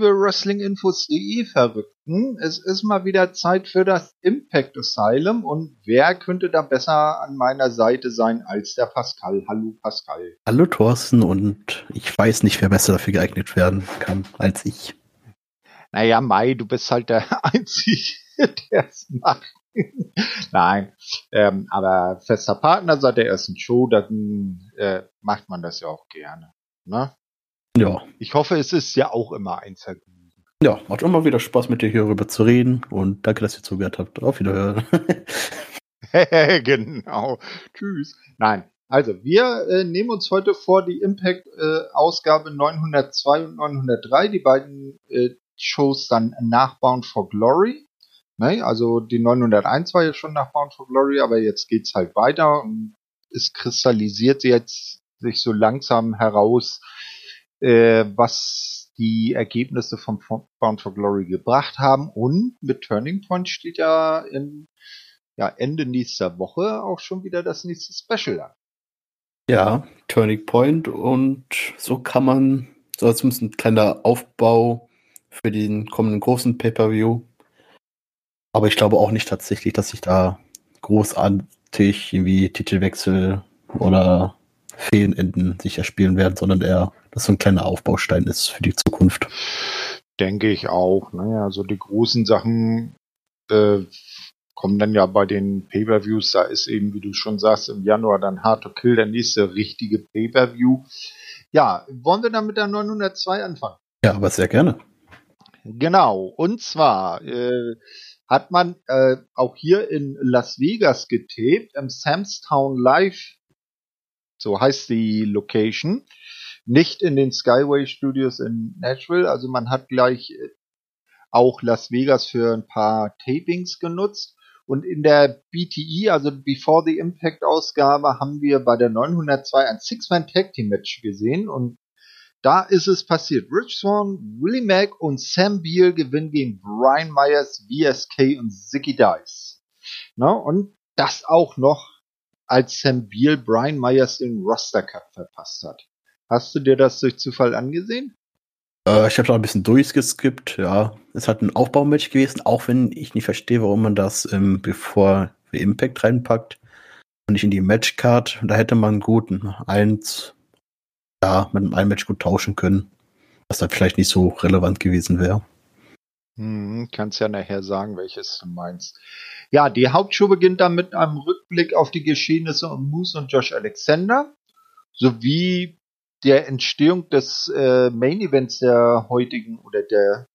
Liebe Wrestlinginfos.de Verrückten. Es ist mal wieder Zeit für das Impact Asylum und wer könnte da besser an meiner Seite sein als der Pascal? Hallo, Pascal. Hallo, Thorsten und ich weiß nicht, wer besser dafür geeignet werden kann als ich. Naja, Mai, du bist halt der Einzige, der es macht. Nein, ähm, aber fester Partner seit der ersten Show, dann äh, macht man das ja auch gerne. Ne? Ja. Ich hoffe, es ist ja auch immer ein Vergnügen. Ja, macht immer wieder Spaß, mit dir hierüber zu reden und danke, dass ihr zugehört habt. Auf Wiederhören. genau. Tschüss. Nein. Also, wir äh, nehmen uns heute vor die Impact-Ausgabe äh, 902 und 903, die beiden äh, Shows dann nach Bound for Glory. Ne? Also, die 901 war ja schon nach Bound for Glory, aber jetzt geht's halt weiter und es kristallisiert jetzt sich so langsam heraus, äh, was die Ergebnisse von Bound for Glory gebracht haben. Und mit Turning Point steht ja in ja, Ende nächster Woche auch schon wieder das nächste Special an. Ja, Turning Point und so kann man, so als ein kleiner Aufbau für den kommenden großen Pay-Per-View. Aber ich glaube auch nicht tatsächlich, dass sich da großartig irgendwie Titelwechsel oder Feenenden sich erspielen werden, sondern eher, dass so ein kleiner Aufbaustein ist für die Zukunft. Denke ich auch. Naja, also die großen Sachen äh, kommen dann ja bei den Pay-Per-Views. Da ist eben, wie du schon sagst, im Januar dann Hard to Kill, der nächste richtige Pay-Per-View. Ja, wollen wir dann mit der 902 anfangen? Ja, aber sehr gerne. Genau, und zwar äh, hat man äh, auch hier in Las Vegas getaped, im Samstown Live so heißt die Location. Nicht in den Skyway Studios in Nashville. Also man hat gleich äh, auch Las Vegas für ein paar Tapings genutzt. Und in der BTE, also Before the Impact Ausgabe, haben wir bei der 902 ein Six-Man Tag Team Match gesehen. Und da ist es passiert. Rich Swan, Willie Mack und Sam Beal gewinnen gegen Brian Myers, VSK und Zicky Dice. Na, und das auch noch als Sam Beal Brian Myers den Roster Cut verpasst hat. Hast du dir das durch Zufall angesehen? Äh, ich habe da ein bisschen durchgeskippt, ja. Es hat ein Aufbaumatch gewesen, auch wenn ich nicht verstehe, warum man das ähm, bevor Impact reinpackt und nicht in die Matchcard. Da hätte man gut eins, ja, mit einem Match gut tauschen können, was da vielleicht nicht so relevant gewesen wäre. Hm, kannst ja nachher sagen, welches du meinst. Ja, die Hauptshow beginnt dann mit einem Rückblick auf die Geschehnisse um Moose und Josh Alexander sowie der Entstehung des äh, Main Events der heutigen oder der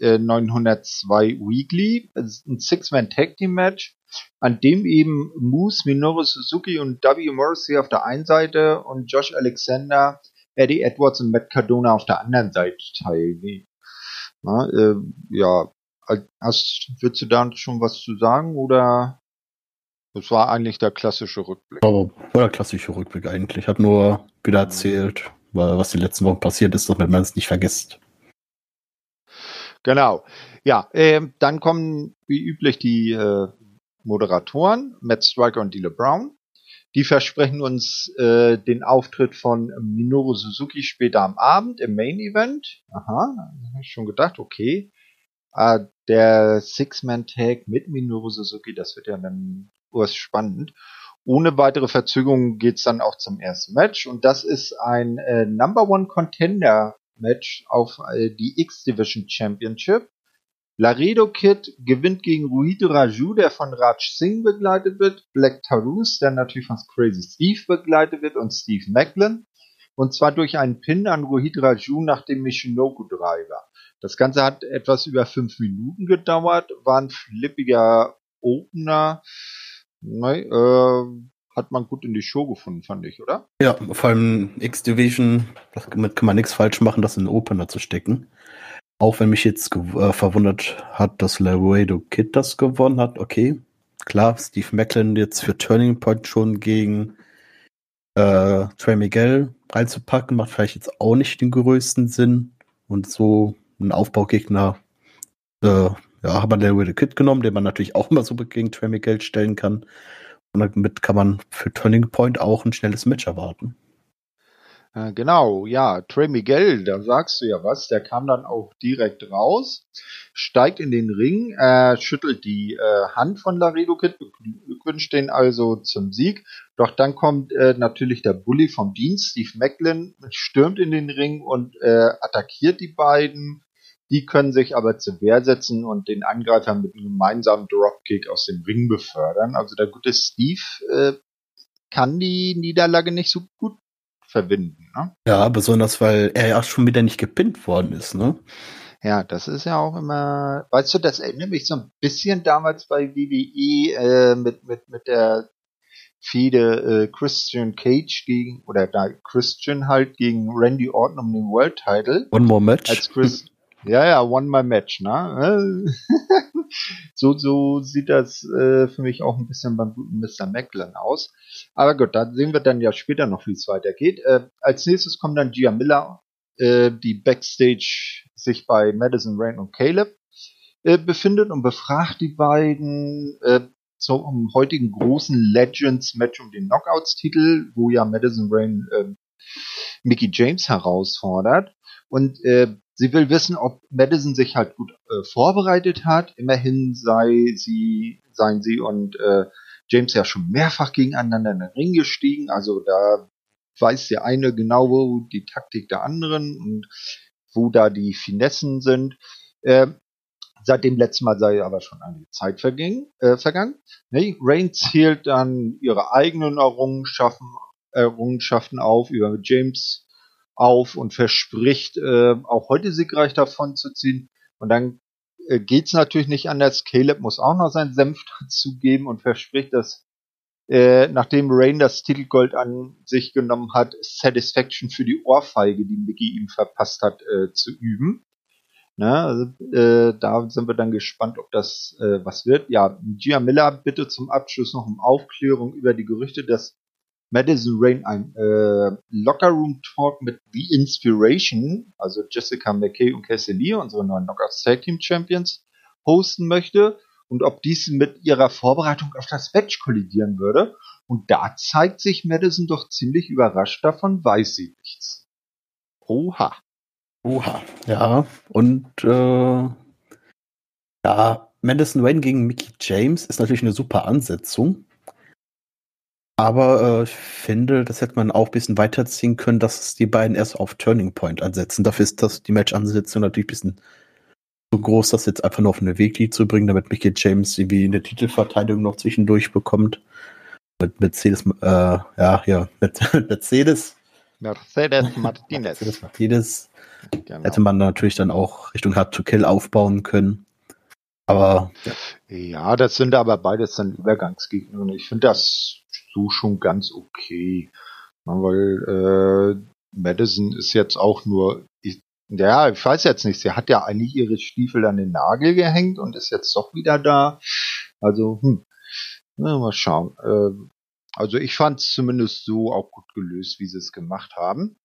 äh, 902 Weekly, ein Six-Man Tag Team Match, an dem eben Moose, Minoru Suzuki und W. Morrissey auf der einen Seite und Josh Alexander, Eddie Edwards und Matt Cardona auf der anderen Seite teilnehmen. Na, äh, ja, hast, würdest du da schon was zu sagen oder das war eigentlich der klassische Rückblick? Aber war der klassische Rückblick eigentlich. Ich habe nur wieder mhm. erzählt, was die letzten Wochen passiert ist, damit man es nicht vergisst. Genau. Ja, äh, dann kommen wie üblich die äh, Moderatoren, Matt Striker und Dilo Brown. Die versprechen uns äh, den Auftritt von Minoru Suzuki später am Abend im Main Event. Aha, habe ich schon gedacht, okay. Äh, der Six-Man-Tag mit Minoru Suzuki, das wird ja dann urst spannend. Ohne weitere Verzögerung geht's dann auch zum ersten Match und das ist ein äh, Number One Contender Match auf äh, die X-Division Championship. Laredo Kid gewinnt gegen Ruhito Raju, der von Raj Singh begleitet wird, Black Tarus, der natürlich von Crazy Steve begleitet wird und Steve Macklin. Und zwar durch einen Pin an Rohit Raju nach dem Michinoku Driver. Das Ganze hat etwas über fünf Minuten gedauert, war ein flippiger Opener. Ne, äh, hat man gut in die Show gefunden, fand ich, oder? Ja, vor allem X-Division, damit kann man nichts falsch machen, das in den Opener zu stecken. Auch wenn mich jetzt äh, verwundert hat, dass Laredo Kid das gewonnen hat, okay. Klar, Steve Macklin jetzt für Turning Point schon gegen äh, Trey Miguel reinzupacken, macht vielleicht jetzt auch nicht den größten Sinn. Und so einen Aufbaugegner, äh, ja, hat man Laredo Kid genommen, den man natürlich auch immer so gegen Trey Miguel stellen kann. Und damit kann man für Turning Point auch ein schnelles Match erwarten. Äh, genau, ja, Trey Miguel, da sagst du ja was, der kam dann auch direkt raus, steigt in den Ring, äh, schüttelt die äh, Hand von Laredo Kid, beglückwünscht den also zum Sieg. Doch dann kommt äh, natürlich der Bully vom Dienst, Steve Macklin, stürmt in den Ring und äh, attackiert die beiden. Die können sich aber zur Wehr setzen und den Angreifer mit einem gemeinsamen Dropkick aus dem Ring befördern. Also der gute Steve kann die Niederlage nicht so gut verbinden. Ne? Ja, besonders weil er ja schon wieder nicht gepinnt worden ist, ne? Ja, das ist ja auch immer, weißt du, das erinnert mich so ein bisschen damals bei WWE äh, mit, mit, mit der Fehde äh, Christian Cage gegen, oder da Christian halt gegen Randy Orton um den World Title. One more match. Als Chris, ja, ja, One more match, ne? so, so sieht das äh, für mich auch ein bisschen beim guten Mr. Macklin aus. Aber gut, da sehen wir dann ja später noch, wie es weitergeht. Äh, als nächstes kommt dann Gia Miller, äh, die Backstage sich bei Madison Rain und Caleb äh, befindet und befragt die beiden äh, zum heutigen großen Legends-Match um den Knockouts-Titel, wo ja Madison Rain äh, Mickey James herausfordert. Und äh, sie will wissen, ob Madison sich halt gut äh, vorbereitet hat. Immerhin sei sie, seien sie und äh, James ja schon mehrfach gegeneinander in den Ring gestiegen. Also da weiß der eine genau, wo die Taktik der anderen und wo da die Finessen sind. Äh, seit dem letzten Mal sei aber schon eine Zeit verging, äh, vergangen. Nee, Reigns zählt dann ihre eigenen Errungenschaften, Errungenschaften auf, über James auf und verspricht, äh, auch heute siegreich davon zu ziehen. Und dann äh, geht's natürlich nicht anders. Caleb muss auch noch seinen Senf dazugeben und verspricht, dass äh, nachdem Rain das Titelgold an sich genommen hat, Satisfaction für die Ohrfeige, die Mickey ihm verpasst hat, äh, zu üben. Na, also, äh, da sind wir dann gespannt, ob das äh, was wird. Ja, Gia Miller bitte zum Abschluss noch um Aufklärung über die Gerüchte, dass Madison Rain ein äh, Locker Room Talk mit The Inspiration, also Jessica McKay und Cassie Lee, unsere neuen Knockouts Tag Team Champions, hosten möchte und ob dies mit ihrer Vorbereitung auf das Match kollidieren würde. Und da zeigt sich Madison doch ziemlich überrascht davon, weiß sie nichts. Oha. Oha. Ja, und äh, ja, Madison Wayne gegen Mickey James ist natürlich eine super Ansetzung. Aber äh, ich finde, das hätte man auch ein bisschen weiterziehen können, dass die beiden erst auf Turning Point ansetzen. Dafür ist das die Match-Ansetzung natürlich ein bisschen so groß, das jetzt einfach nur auf eine Weekly zu bringen, damit Mickey James irgendwie in der Titelverteidigung noch zwischendurch bekommt. Mit Mercedes, äh, ja, ja, mit Mercedes. Mercedes Martinez. Mercedes Martinez. Genau. Hätte man natürlich dann auch Richtung Hard to Kill aufbauen können. Aber ja. ja, das sind aber beides dann Übergangsgegner und ich finde das so schon ganz okay. weil äh, Madison ist jetzt auch nur, ich, ja, ich weiß jetzt nicht, sie hat ja eigentlich ihre Stiefel an den Nagel gehängt und ist jetzt doch wieder da. Also, hm, mal schauen. Äh, also ich fand es zumindest so auch gut gelöst, wie sie es gemacht haben.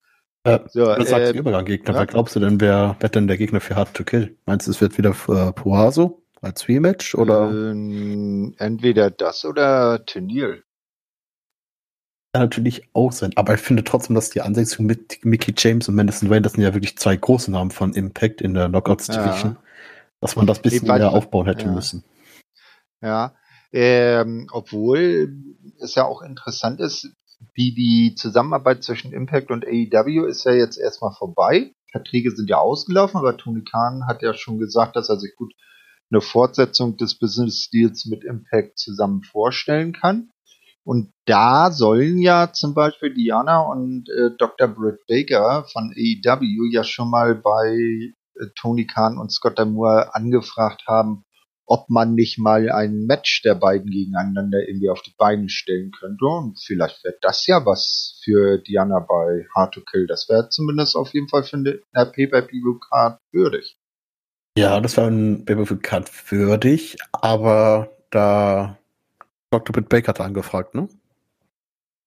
Äh, so, das sagt äh, Übergang-Gegner. Ja. Wer glaubst du denn, wer wird denn der Gegner für Hard to Kill? Meinst du, es wird wieder äh, Puaso als Rematch oder? Ähm, entweder das oder Tenil natürlich auch sein. Aber ich finde trotzdem, dass die Ansetzung mit Mickey James und Madison Wayne, das sind ja wirklich zwei große Namen von Impact in der Knockouts Division, ja. dass man das bisschen mehr aufbauen hätte ja. müssen. Ja, ähm, obwohl es ja auch interessant ist, wie die Zusammenarbeit zwischen Impact und AEW ist ja jetzt erstmal vorbei. Verträge sind ja ausgelaufen, aber Tony Khan hat ja schon gesagt, dass er sich gut eine Fortsetzung des Business Deals mit Impact zusammen vorstellen kann. Und da sollen ja zum Beispiel Diana und äh, Dr. Britt Baker von AEW ja schon mal bei äh, Tony Khan und Scott Moore angefragt haben, ob man nicht mal ein Match der beiden gegeneinander irgendwie auf die Beine stellen könnte. Und vielleicht wäre das ja was für Diana bei Hard to Kill. Das wäre zumindest auf jeden Fall für eine Pay-Per-View-Card würdig. Ja, das wäre ein Pay-Per-View-Card würdig, aber da Dr. Britt Baker hat angefragt, ne?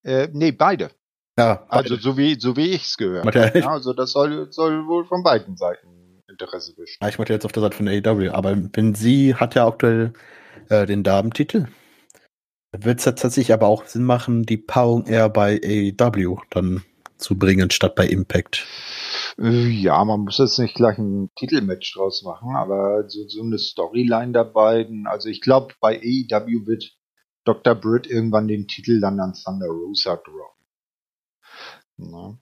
Äh, nee, beide. Ja, beide. Also so wie so wie ich es gehört. Ja, ja, also das soll, soll wohl von beiden Seiten Interesse bestehen. Ja, ich meinte jetzt auf der Seite von AEW, aber wenn sie hat ja aktuell äh, den Damentitel, wird es tatsächlich aber auch Sinn machen, die Paarung eher bei AEW dann zu bringen, statt bei Impact. Äh, ja, man muss jetzt nicht gleich ein Titelmatch draus machen, aber so, so eine Storyline der beiden. Also ich glaube, bei AEW wird Dr. Britt irgendwann den Titel dann an Thunder Rosa droppen. Na.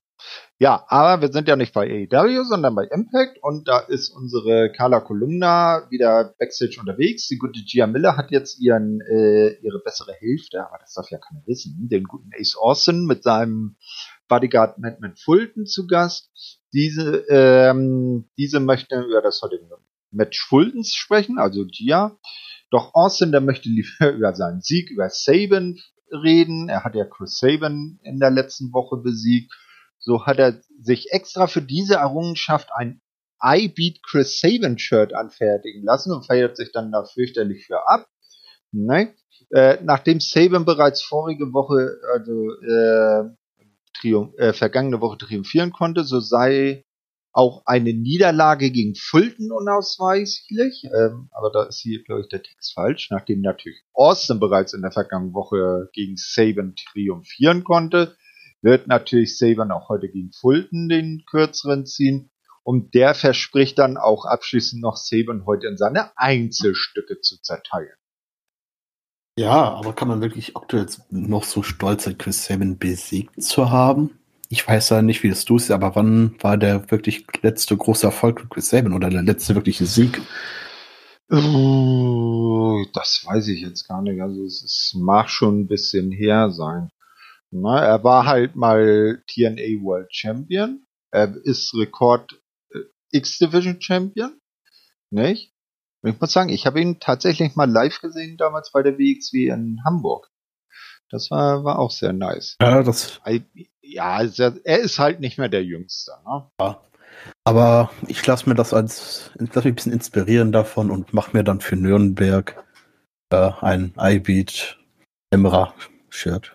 Ja, aber wir sind ja nicht bei AEW, sondern bei Impact und da ist unsere Carla Kolumna wieder Backstage unterwegs. Die gute Gia Miller hat jetzt ihren äh, ihre bessere Hälfte, aber das darf ja keiner wissen, den guten Ace Austin mit seinem Bodyguard Madman Fulton zu Gast. Diese ähm, diese möchte über das heutige Match Fultons sprechen, also Gia. Doch Austin, der möchte lieber über seinen Sieg über Saban reden. Er hat ja Chris Saban in der letzten Woche besiegt so hat er sich extra für diese Errungenschaft ein I Beat Chris Saban Shirt anfertigen lassen und feiert sich dann da fürchterlich für ab. Ne? Äh, nachdem Saban bereits vorige Woche, also äh, äh, vergangene Woche triumphieren konnte, so sei auch eine Niederlage gegen Fulton unausweichlich. Ähm, aber da ist hier, glaube ich, der Text falsch. Nachdem natürlich Austin bereits in der vergangenen Woche gegen Saban triumphieren konnte, wird natürlich Saban auch heute gegen Fulton den kürzeren ziehen. Und der verspricht dann auch abschließend noch Saban heute in seine Einzelstücke zu zerteilen. Ja, aber kann man wirklich aktuell noch so stolz sein, Chris Saban besiegt zu haben? Ich weiß ja nicht, wie das du siehst, aber wann war der wirklich letzte große Erfolg mit Chris Saban oder der letzte wirkliche Sieg? Oh, das weiß ich jetzt gar nicht. Also es, es mag schon ein bisschen her sein. Na, er war halt mal TNA World Champion. Er ist Rekord äh, X-Division Champion. Nicht? Und ich muss sagen, ich habe ihn tatsächlich mal live gesehen damals bei der WXW in Hamburg. Das war, war auch sehr nice. Ja, das. Ja, er ist halt nicht mehr der Jüngste. Ne? Ja. Aber ich lasse mir das als, ich lasse mich ein bisschen inspirieren davon und mache mir dann für Nürnberg äh, ein iBeat Emra Shirt.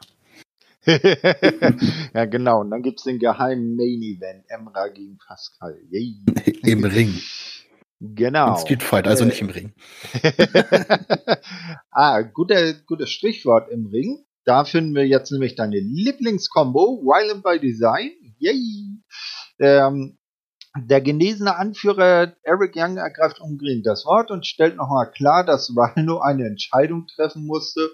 ja, genau. Und dann gibt's den geheimen Main Event. Emra gegen Pascal. Yay. Im Ring. Genau. Im Street Fight, also nicht im Ring. ah, guter, gutes Stichwort im Ring. Da finden wir jetzt nämlich deine Lieblingskombo, Wild by Design. Yay! Ähm, der genesene Anführer Eric Young ergreift umgehend das Wort und stellt nochmal klar, dass Rhino eine Entscheidung treffen musste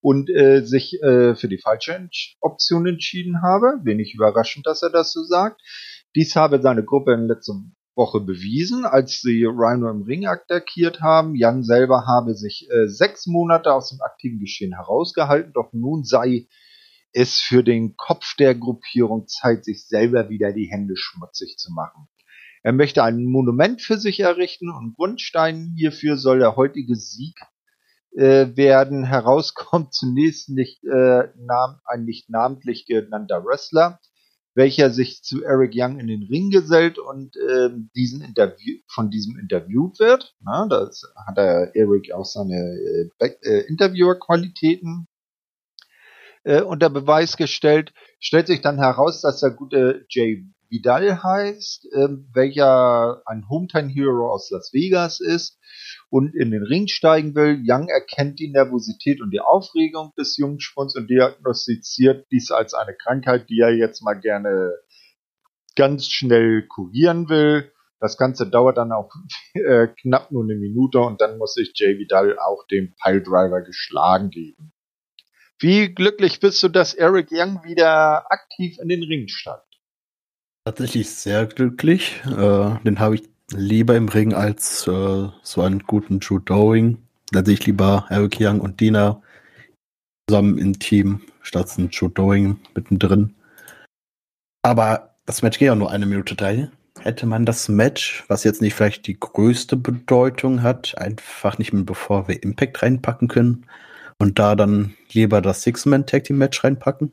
und äh, sich äh, für die falsche Option entschieden habe. Wenig überraschend, dass er das so sagt. Dies habe seine Gruppe in letzter Woche bewiesen, als sie Rhino im Ring attackiert haben. Jan selber habe sich äh, sechs Monate aus dem aktiven Geschehen herausgehalten, doch nun sei es für den Kopf der Gruppierung Zeit, sich selber wieder die Hände schmutzig zu machen. Er möchte ein Monument für sich errichten und Grundstein hierfür soll der heutige Sieg äh, werden. Herauskommt zunächst nicht, äh, nam ein nicht namentlich genannter Wrestler, welcher sich zu Eric Young in den Ring gesellt und äh, diesen Interview von diesem interviewt wird. Na, das hat er Eric auch seine äh, äh, Interviewer-Qualitäten äh, unter Beweis gestellt. Stellt sich dann heraus, dass der gute Jay Vidal heißt, äh, welcher ein Hometown Hero aus Las Vegas ist und in den Ring steigen will. Young erkennt die Nervosität und die Aufregung des Jungspuns und diagnostiziert dies als eine Krankheit, die er jetzt mal gerne ganz schnell kurieren will. Das Ganze dauert dann auch äh, knapp nur eine Minute und dann muss sich Jay Vidal auch dem Piledriver geschlagen geben. Wie glücklich bist du, dass Eric Young wieder aktiv in den Ring steigt? Tatsächlich sehr glücklich. Äh, den habe ich lieber im Ring als äh, so einen guten Drew Doing. Da sehe ich lieber Eric Young und Dina zusammen im Team statt ein Drew Doing mittendrin. Aber das Match geht ja nur eine Minute drei. Hätte man das Match, was jetzt nicht vielleicht die größte Bedeutung hat, einfach nicht mehr bevor wir Impact reinpacken können und da dann lieber das Six-Man-Tag-Team-Match reinpacken?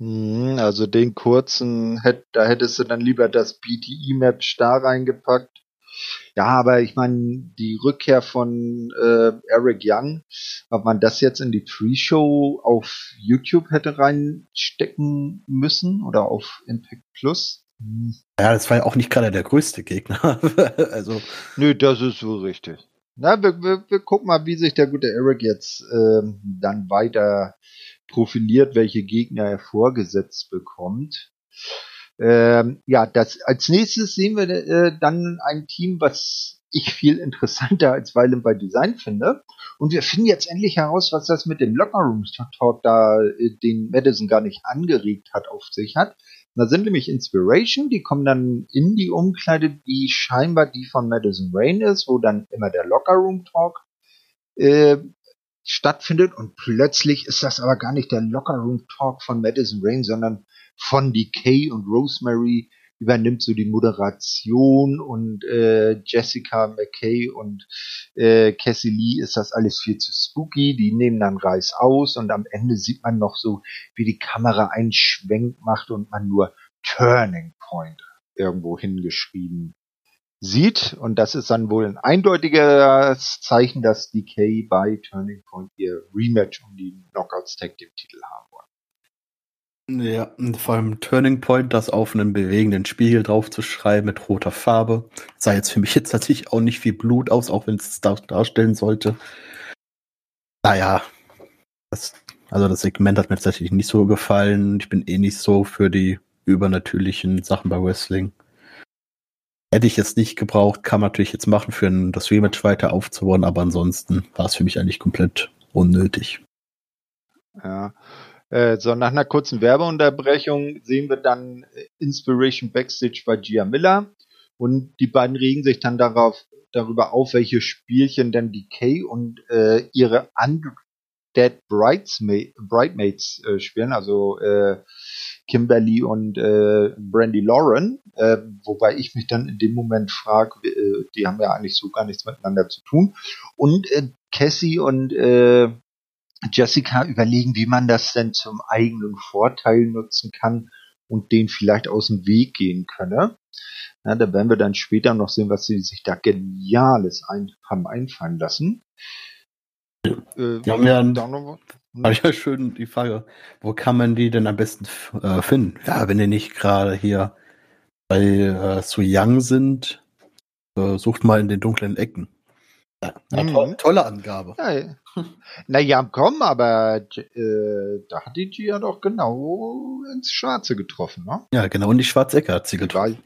Hm, also den kurzen, da hättest du dann lieber das BTE-Match da reingepackt. Ja, aber ich meine, die Rückkehr von äh, Eric Young, ob man das jetzt in die Pre-Show auf YouTube hätte reinstecken müssen oder auf Impact Plus? Hm. Ja, das war ja auch nicht gerade der größte Gegner. also. Nö, das ist so richtig. Na, wir, wir, wir gucken mal, wie sich der gute Eric jetzt ähm, dann weiter profiliert, welche Gegner er vorgesetzt bekommt. Ähm, ja, das als nächstes sehen wir äh, dann ein Team, was ich viel interessanter als Weilen bei Design finde. Und wir finden jetzt endlich heraus, was das mit dem Lockerroom Talk da, äh, den Madison gar nicht angeregt hat, auf sich hat. Da sind nämlich Inspiration, die kommen dann in die Umkleide, die scheinbar die von Madison Rain ist, wo dann immer der Lockerroom Talk äh, stattfindet. Und plötzlich ist das aber gar nicht der Lockerroom Talk von Madison Rain, sondern von Decay und Rosemary übernimmt so die Moderation und äh, Jessica McKay und äh, Cassie Lee ist das alles viel zu spooky. Die nehmen dann Reis aus und am Ende sieht man noch so, wie die Kamera einen Schwenk macht und man nur Turning Point irgendwo hingeschrieben sieht. Und das ist dann wohl ein eindeutiges Zeichen, dass DK bei Turning Point ihr Rematch um die Knockouts Tag Team Titel haben wollen. Ja, vor allem Turning Point, das auf einen bewegenden Spiegel drauf zu schreiben mit roter Farbe. Sah jetzt für mich jetzt natürlich auch nicht viel Blut aus, auch wenn es das darstellen sollte. Naja, das, also das Segment hat mir tatsächlich nicht so gefallen. Ich bin eh nicht so für die übernatürlichen Sachen bei Wrestling. Hätte ich jetzt nicht gebraucht, kann man natürlich jetzt machen, für das Rematch weiter aufzubauen, aber ansonsten war es für mich eigentlich komplett unnötig. Ja, äh, so, nach einer kurzen Werbeunterbrechung sehen wir dann äh, Inspiration Backstage bei Gia Miller und die beiden regen sich dann darauf, darüber auf, welche Spielchen denn die Kay und äh, ihre Undead Bridesmaids äh, spielen, also äh, Kimberly und äh, Brandy Lauren, äh, wobei ich mich dann in dem Moment frage, äh, die haben ja eigentlich so gar nichts miteinander zu tun. Und äh, Cassie und äh, Jessica überlegen, wie man das denn zum eigenen Vorteil nutzen kann und den vielleicht aus dem Weg gehen könne. Ja, da werden wir dann später noch sehen, was sie sich da Geniales ein, haben einfallen lassen. Ja. Äh, die haben ja hm? Habe ich ja schön die Frage, wo kann man die denn am besten äh, finden? Ja, wenn die nicht gerade hier bei äh, so Young sind, äh, sucht mal in den dunklen Ecken. Ja, mhm. to tolle Angabe. Ja, naja, komm, aber äh, da hat die Gia doch genau ins Schwarze getroffen, ne? Ja, genau in die schwarze Ecke hat sie getroffen.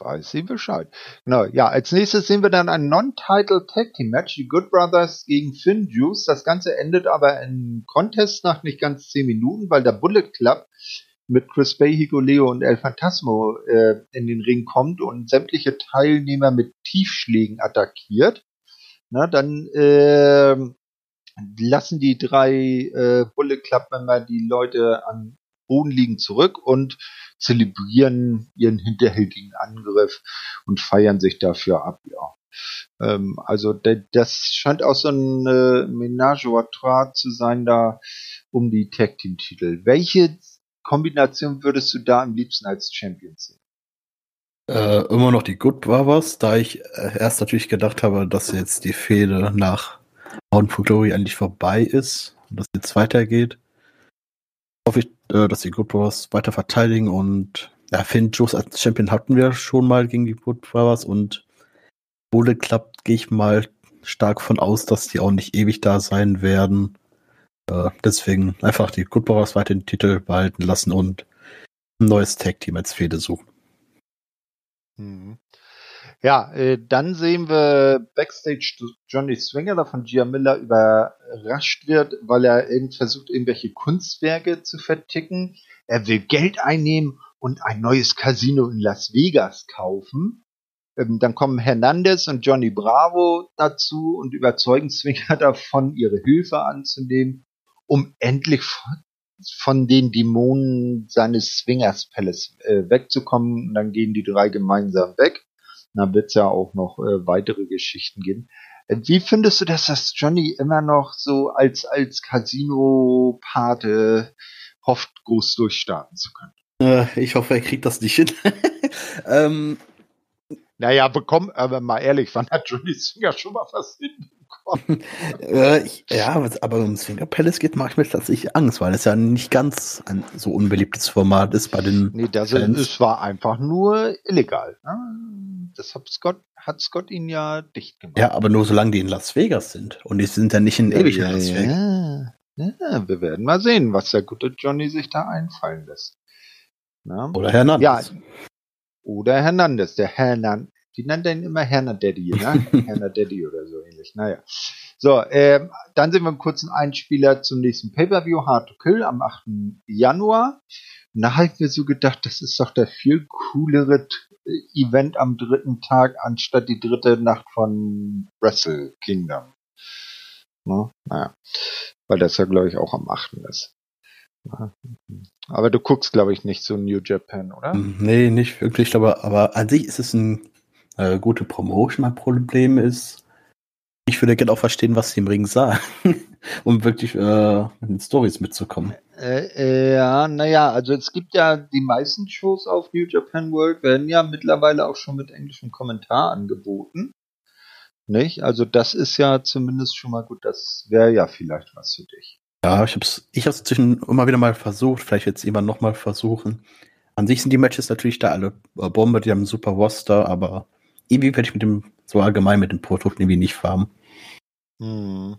Weiß, sie Bescheid. Genau, ja, als nächstes sehen wir dann ein Non-Title Tag Team Match, die Good Brothers gegen Finn Juice. Das Ganze endet aber in Contest nach nicht ganz zehn Minuten, weil der Bullet Club mit Chris Bay, Higo Leo und El Fantasmo äh, in den Ring kommt und sämtliche Teilnehmer mit Tiefschlägen attackiert. Na, dann äh, lassen die drei äh, Bullet Club Member die Leute am Boden liegen zurück und zelebrieren ihren hinterhältigen Angriff und feiern sich dafür ab, ja. Ähm, also das scheint auch so ein äh, Ménage à trois zu sein da um die Tag Team Titel. Welche Kombination würdest du da am liebsten als Champion sehen? Äh, immer noch die Good Brothers, da ich äh, erst natürlich gedacht habe, dass jetzt die Fehde nach Bound for Glory eigentlich vorbei ist und dass jetzt weitergeht. Hoffe ich, äh, dass die Good Brothers weiter verteidigen und ja, Finn Joes als Champion hatten wir schon mal gegen die Good Brothers und Bullet Club gehe ich mal stark von aus, dass die auch nicht ewig da sein werden. Äh, deswegen einfach die Good Brothers weiter den Titel behalten lassen und ein neues Tag Team als Fehde suchen. Mhm. Ja, äh, dann sehen wir Backstage Johnny Swinger, der von Gia Miller überrascht wird, weil er eben versucht, irgendwelche Kunstwerke zu verticken. Er will Geld einnehmen und ein neues Casino in Las Vegas kaufen. Ähm, dann kommen Hernandez und Johnny Bravo dazu und überzeugen Swinger davon, ihre Hilfe anzunehmen, um endlich von den Dämonen seines Swingers Palace äh, wegzukommen. Und dann gehen die drei gemeinsam weg. Dann wird es ja auch noch äh, weitere Geschichten geben. Äh, wie findest du das, dass Johnny immer noch so als, als Casino-Pate hofft, groß durchstarten zu können? Äh, ich hoffe, er kriegt das nicht hin. ähm, naja, bekomm, aber mal ehrlich, wann hat Johnny Singer schon mal was hinbekommen? Äh, ich, ja, aber um Singer Palace geht, mache ich mir tatsächlich Angst, weil es ja nicht ganz ein so unbeliebtes Format ist bei den. Nee, das Fans. es war einfach nur illegal. Ne? Das hat Scott, hat Scott ihn ja dicht gemacht. Ja, aber nur solange die in Las Vegas sind. Und die sind ja nicht in ewig ja, in Las Vegas. Ja. Ja, wir werden mal sehen, was der gute Johnny sich da einfallen lässt. Na? Oder Hernandez. Ja, oder Hernandez, der Hernan. Die nennt er ihn immer Hernadaddy, ne? Hernadaddy oder so ähnlich. Naja. So, ähm, dann sind wir im kurzen Einspieler zum nächsten Pay-Per-View, Hard to Kill, am 8. Januar. Und da habe ich mir so gedacht, das ist doch der viel coolere Event am dritten Tag, anstatt die dritte Nacht von Wrestle Kingdom. Ne? Naja. Weil das ja, glaube ich, auch am 8. ist. Aber du guckst, glaube ich, nicht so New Japan, oder? Nee, nicht wirklich, aber, aber an sich ist es ein äh, gute Promotion. Mein Problem ist, ich würde gerne auch verstehen, was sie im Ring sagen, um wirklich äh, mit den Stories mitzukommen. Äh, äh, ja, naja, also es gibt ja die meisten Shows auf New Japan World werden ja mittlerweile auch schon mit englischem Kommentar angeboten. Nicht? Also das ist ja zumindest schon mal gut, das wäre ja vielleicht was für dich. Ja, ich hab's, ich hab's zwischen immer wieder mal versucht, vielleicht jetzt jemand nochmal versuchen. An sich sind die Matches natürlich da alle äh, Bombe, die haben einen super Roster, aber irgendwie werde ich mit dem, so allgemein mit dem Produkt irgendwie nicht farmen. Hm.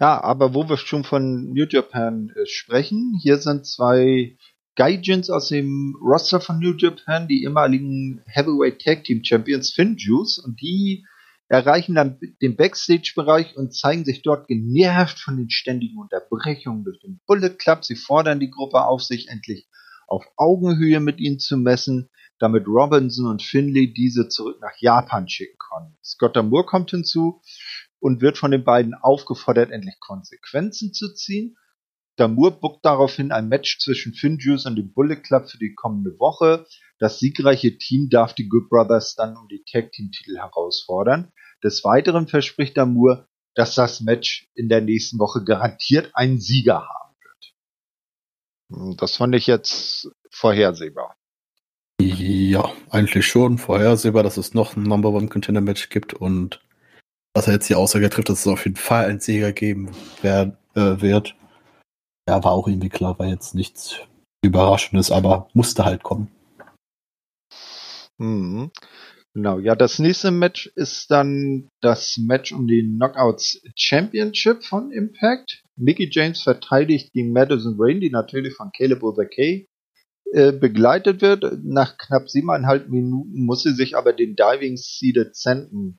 Ja, aber wo wir schon von New Japan äh, sprechen, hier sind zwei Gaijins aus dem Roster von New Japan, die ehemaligen Heavyweight Tag Team Champions Finn Juice und die erreichen dann den Backstage-Bereich und zeigen sich dort genervt von den ständigen Unterbrechungen durch den Bullet Club. Sie fordern die Gruppe auf, sich endlich auf Augenhöhe mit ihnen zu messen, damit Robinson und Finley diese zurück nach Japan schicken können. Scott Moore kommt hinzu und wird von den beiden aufgefordert, endlich Konsequenzen zu ziehen. Damour buckt daraufhin ein Match zwischen Finn Juice und dem Bullet Club für die kommende Woche. Das siegreiche Team darf die Good Brothers dann um die Tag Team Titel herausfordern. Des Weiteren verspricht Damour, dass das Match in der nächsten Woche garantiert einen Sieger haben wird. Das fand ich jetzt vorhersehbar. Ja, eigentlich schon vorhersehbar, dass es noch ein Number One Contender Match gibt und dass er jetzt die Aussage trifft, dass es auf jeden Fall einen Sieger geben wer, äh, wird. Ja, war auch irgendwie klar, war jetzt nichts Überraschendes, aber musste halt kommen. Mhm. Genau, ja, das nächste Match ist dann das Match um die Knockouts Championship von Impact. Mickey James verteidigt gegen Madison Rain, die natürlich von Caleb O'Thakay äh, begleitet wird. Nach knapp siebeneinhalb Minuten muss sie sich aber den Diving Seeded Zenton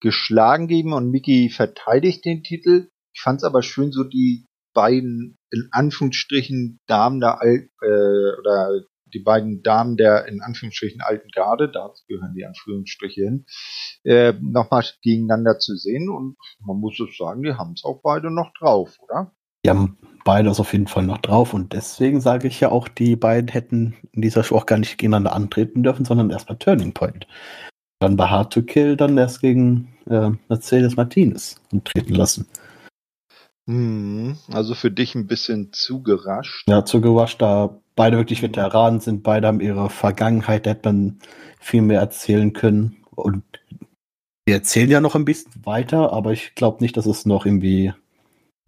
geschlagen geben und Mickey verteidigt den Titel. Ich fand es aber schön, so die beiden in Anführungsstrichen Damen der Al äh, oder die beiden Damen der in Anführungsstrichen alten Garde, da gehören die Anführungsstriche hin, äh, nochmal gegeneinander zu sehen und man muss es sagen, die haben es auch beide noch drauf, oder? Die haben beide auf jeden Fall noch drauf und deswegen sage ich ja auch, die beiden hätten in dieser Show auch gar nicht gegeneinander antreten dürfen, sondern erst bei Turning Point. Dann bei Hard to Kill dann erst gegen äh, Mercedes Martinez antreten lassen. Hm, also für dich ein bisschen zu gerascht. Ja, zu gerascht, da beide wirklich Veteranen sind, beide haben ihre Vergangenheit, da hätte man viel mehr erzählen können. Und die erzählen ja noch ein bisschen weiter, aber ich glaube nicht, dass es noch irgendwie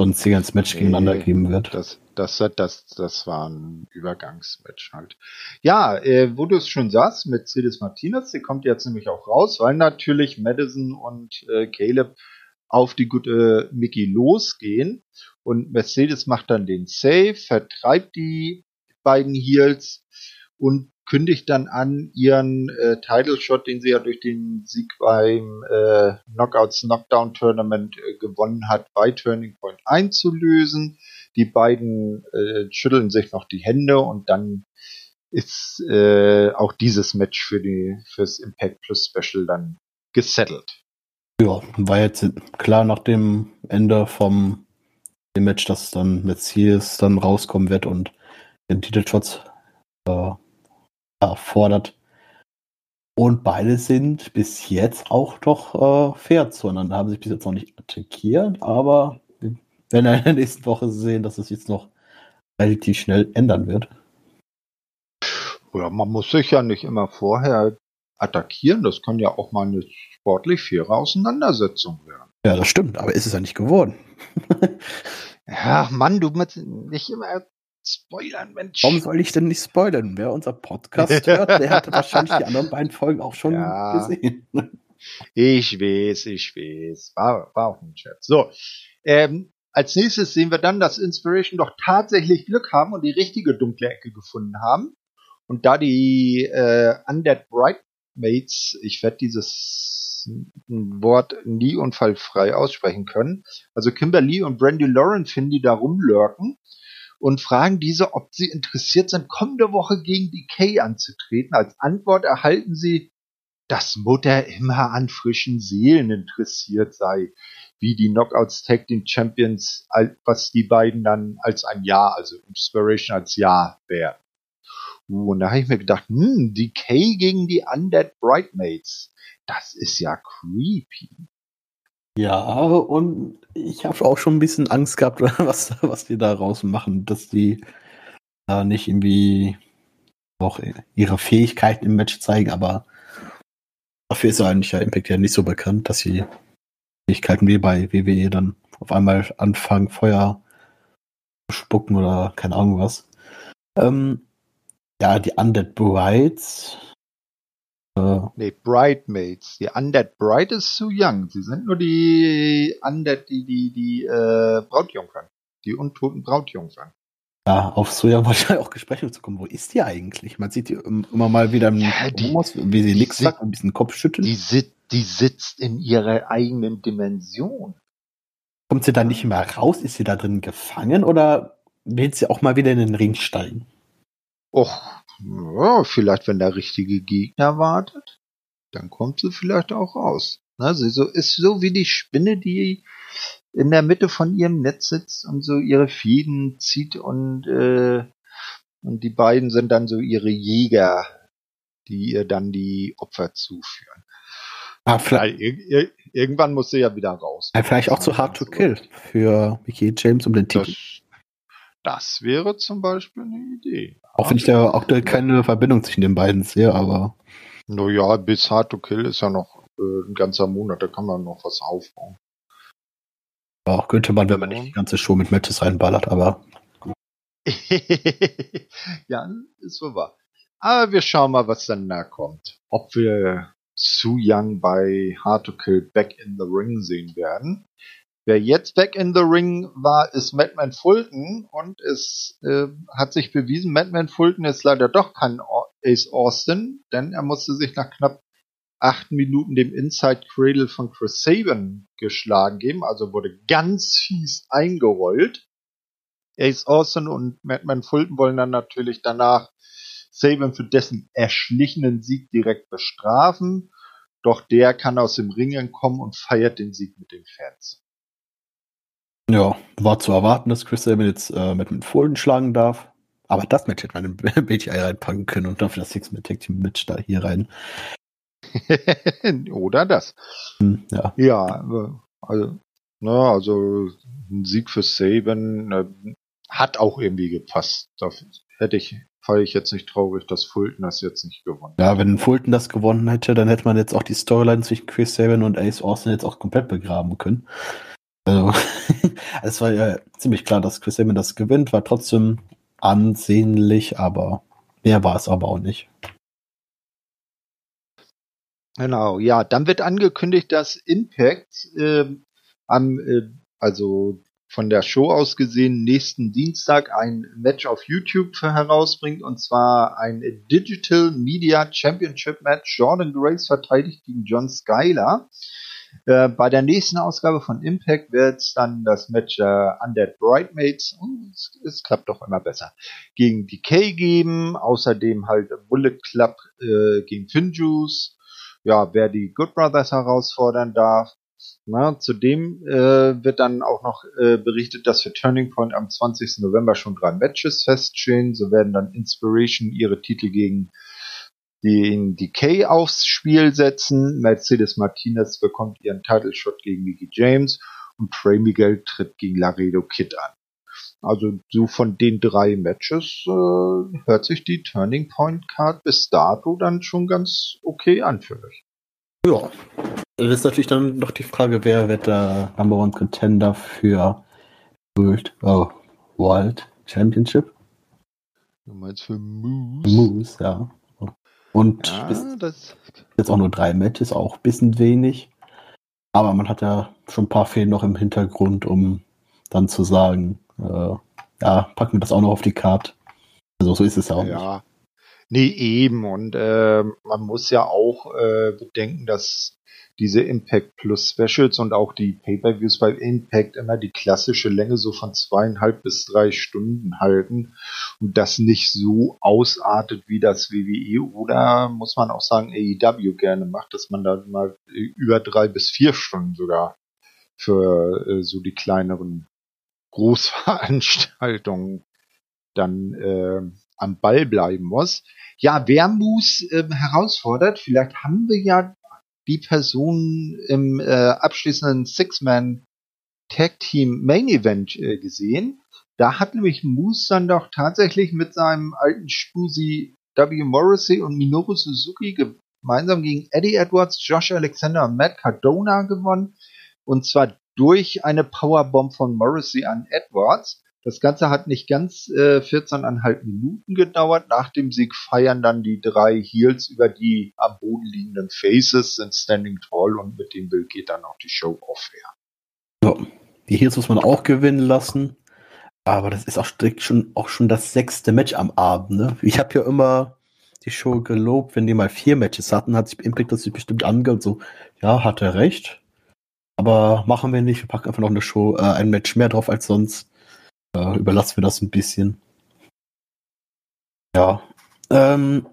ein Singles Match nee, gegeneinander geben wird. Das, das, das, das war ein Übergangsmatch halt. Ja, äh, wo du es schon sagst, Mercedes Martinez, die kommt jetzt nämlich auch raus, weil natürlich Madison und äh, Caleb auf die gute Mickey losgehen und Mercedes macht dann den Save, vertreibt die beiden Heels und kündigt dann an, ihren äh, Title Shot, den sie ja durch den Sieg beim äh, Knockouts Knockdown Tournament äh, gewonnen hat, bei Turning Point einzulösen. Die beiden äh, schütteln sich noch die Hände und dann ist äh, auch dieses Match für die fürs Impact Plus Special dann gesettelt. Ja, war jetzt klar nach dem Ende vom dem Match, dass dann Metzies dann rauskommen wird und den Titelschutz äh, erfordert. Und beide sind bis jetzt auch doch äh, fair zueinander. Haben sich bis jetzt noch nicht attackiert, aber wir werden in der nächsten Woche sehen, dass es jetzt noch relativ schnell ändern wird. Ja, man muss sich ja nicht immer vorher attackieren. Das kann ja auch mal eine sportlich faire Auseinandersetzung werden. Ja, das stimmt, aber ist es ja nicht geworden. ja, Mann, du musst nicht immer spoilern, Mensch. Warum soll ich denn nicht spoilern? Wer unser Podcast hört, der hatte wahrscheinlich die anderen beiden Folgen auch schon ja, gesehen. ich weiß, ich weiß. War, war auch ein Chat. So, ähm, als nächstes sehen wir dann, dass Inspiration doch tatsächlich Glück haben und die richtige dunkle Ecke gefunden haben. Und da die äh, Undead Bridemates, ich werde dieses Wort nie unfallfrei aussprechen können, also Kimberly und Brandy Lauren finden, die da rumlurken und fragen diese, ob sie interessiert sind, kommende Woche gegen Decay anzutreten. Als Antwort erhalten sie, dass Mutter immer an frischen Seelen interessiert sei, wie die Knockouts Tag Team Champions, was die beiden dann als ein Ja, also Inspiration als Ja wären. Uh, und da habe ich mir gedacht, hm, Decay gegen die Undead Bridemates. Das ist ja creepy. Ja, und ich habe auch schon ein bisschen Angst gehabt, was, was die da raus machen, dass die da nicht irgendwie auch ihre Fähigkeiten im Match zeigen, aber dafür ist eigentlich ja Impact ja nicht so bekannt, dass sie Fähigkeiten wie bei WWE dann auf einmal anfangen, Feuer zu spucken oder keine Ahnung was. Ähm, ja, die Undead Brides. Äh, nee, Bridemates. Die Undead Bride ist zu young. Sie sind nur die Undead, die, die, die äh, Brautjungfern. Die untoten Brautjungfern. Ja, auf Soja wollte ich auch Gespräche zu kommen. Wo ist die eigentlich? Man sieht die immer mal wieder im ja, die, Homos, wie sie nichts sagt, ein bisschen Kopf schüttelt. Die, sit, die sitzt in ihrer eigenen Dimension. Kommt sie da nicht mehr raus? Ist sie da drin gefangen oder will sie auch mal wieder in den Ring steigen? Och, ja, vielleicht wenn der richtige Gegner wartet, dann kommt sie vielleicht auch raus. Na, sie so, ist so wie die Spinne, die in der Mitte von ihrem Netz sitzt und so ihre Fäden zieht und, äh, und die beiden sind dann so ihre Jäger, die ihr dann die Opfer zuführen. Ah, vielleicht, ir irgendwann muss sie ja wieder raus. vielleicht auch zu Hard to Kill für Mickey James um den Titel. Das, das wäre zum Beispiel eine Idee. Auch wenn ich da auch keine Verbindung zwischen den beiden sehe, aber. Naja, bis Hard to Kill ist ja noch äh, ein ganzer Monat, da kann man noch was aufbauen. Auch könnte man, wenn man nicht die ganze Show mit Matches reinballert, aber. ja, ist so wahr. Aber wir schauen mal, was dann da kommt. Ob wir Su Young bei Hard to Kill Back in the Ring sehen werden. Wer jetzt Back in the Ring war, ist Madman Fulton und es äh, hat sich bewiesen, Madman Fulton ist leider doch kein Ace Austin, denn er musste sich nach knapp acht Minuten dem Inside Cradle von Chris Sabin geschlagen geben, also wurde ganz fies eingerollt. Ace Austin und Madman Fulton wollen dann natürlich danach Sabin für dessen erschlichenen Sieg direkt bestrafen, doch der kann aus dem Ring entkommen und feiert den Sieg mit den Fans. Ja, war zu erwarten, dass Chris Sabin jetzt äh, mit dem Fulton schlagen darf. Aber das Match hätte man in BTI reinpacken können und dafür das Six-Man Tag Team Match da hier rein. Oder das. Hm, ja. Ja, also, na, also ein Sieg für Saban äh, hat auch irgendwie gepasst. Da hätte ich, fall ich jetzt nicht traurig, dass Fulton das jetzt nicht gewonnen hat. Ja, wenn Fulton das gewonnen hätte, dann hätte man jetzt auch die Storyline zwischen Chris Saban und Ace Austin jetzt auch komplett begraben können. Also, es war ja ziemlich klar, dass Chris Saban das gewinnt, war trotzdem ansehnlich, aber mehr war es aber auch nicht. Genau, ja, dann wird angekündigt, dass Impact äh, am, äh, also von der Show aus gesehen, nächsten Dienstag ein Match auf YouTube herausbringt und zwar ein Digital Media Championship Match. Jordan Grace verteidigt gegen John Skyler. Äh, bei der nächsten Ausgabe von Impact wird es dann das Match äh, Undead Bridemates, es, es, klappt doch immer besser, gegen Decay geben. Außerdem halt Bullet Club äh, gegen Finjuice. Ja, wer die Good Brothers herausfordern darf. Na, zudem äh, wird dann auch noch äh, berichtet, dass für Turning Point am 20. November schon drei Matches feststehen. So werden dann Inspiration ihre Titel gegen den Decay aufs Spiel setzen. Mercedes Martinez bekommt ihren Title Shot gegen Mickey James und Trey Miguel tritt gegen Laredo Kid an. Also so von den drei Matches äh, hört sich die Turning Point Card bis dato dann schon ganz okay an für mich. Ja. Das ist natürlich dann noch die Frage, wer wird der Number One Contender für World, oh, World Championship? Du meinst für Moose? Moose, ja. Und ja, jetzt auch nur drei Matches, auch ein bisschen wenig. Aber man hat ja schon ein paar Fehlen noch im Hintergrund, um dann zu sagen, äh, ja, packen wir das auch noch auf die Karte. Also so ist es ja auch ja. nicht. Nee, eben. Und äh, man muss ja auch äh, bedenken, dass diese Impact Plus Specials und auch die Pay-per-Views bei Impact immer die klassische Länge so von zweieinhalb bis drei Stunden halten und das nicht so ausartet wie das WWE oder muss man auch sagen AEW gerne macht, dass man da mal über drei bis vier Stunden sogar für äh, so die kleineren Großveranstaltungen dann äh, am Ball bleiben muss. Ja, wer Moose äh, herausfordert, vielleicht haben wir ja die Person im äh, abschließenden Six-Man Tag Team Main Event äh, gesehen. Da hat nämlich Moose dann doch tatsächlich mit seinem alten Spusi W. Morrissey und Minoru Suzuki gemeinsam gegen Eddie Edwards, Josh Alexander und Matt Cardona gewonnen. Und zwar durch eine Powerbomb von Morrissey an Edwards. Das Ganze hat nicht ganz äh, 14,5 Minuten gedauert. Nach dem Sieg feiern dann die drei Heels über die am Boden liegenden Faces, sind Standing Tall und mit dem Bild geht dann auch die Show off her. Ja, die Heels muss man auch gewinnen lassen. Aber das ist auch schon, auch schon das sechste Match am Abend. Ne? Ich habe ja immer die Show gelobt, wenn die mal vier Matches hatten, hat sich Impact das bestimmt angehört. So, ja, hat er recht. Aber machen wir nicht. Wir packen einfach noch eine Show, äh, ein Match mehr drauf als sonst äh, überlassen wir das ein bisschen. Ja. Ähm,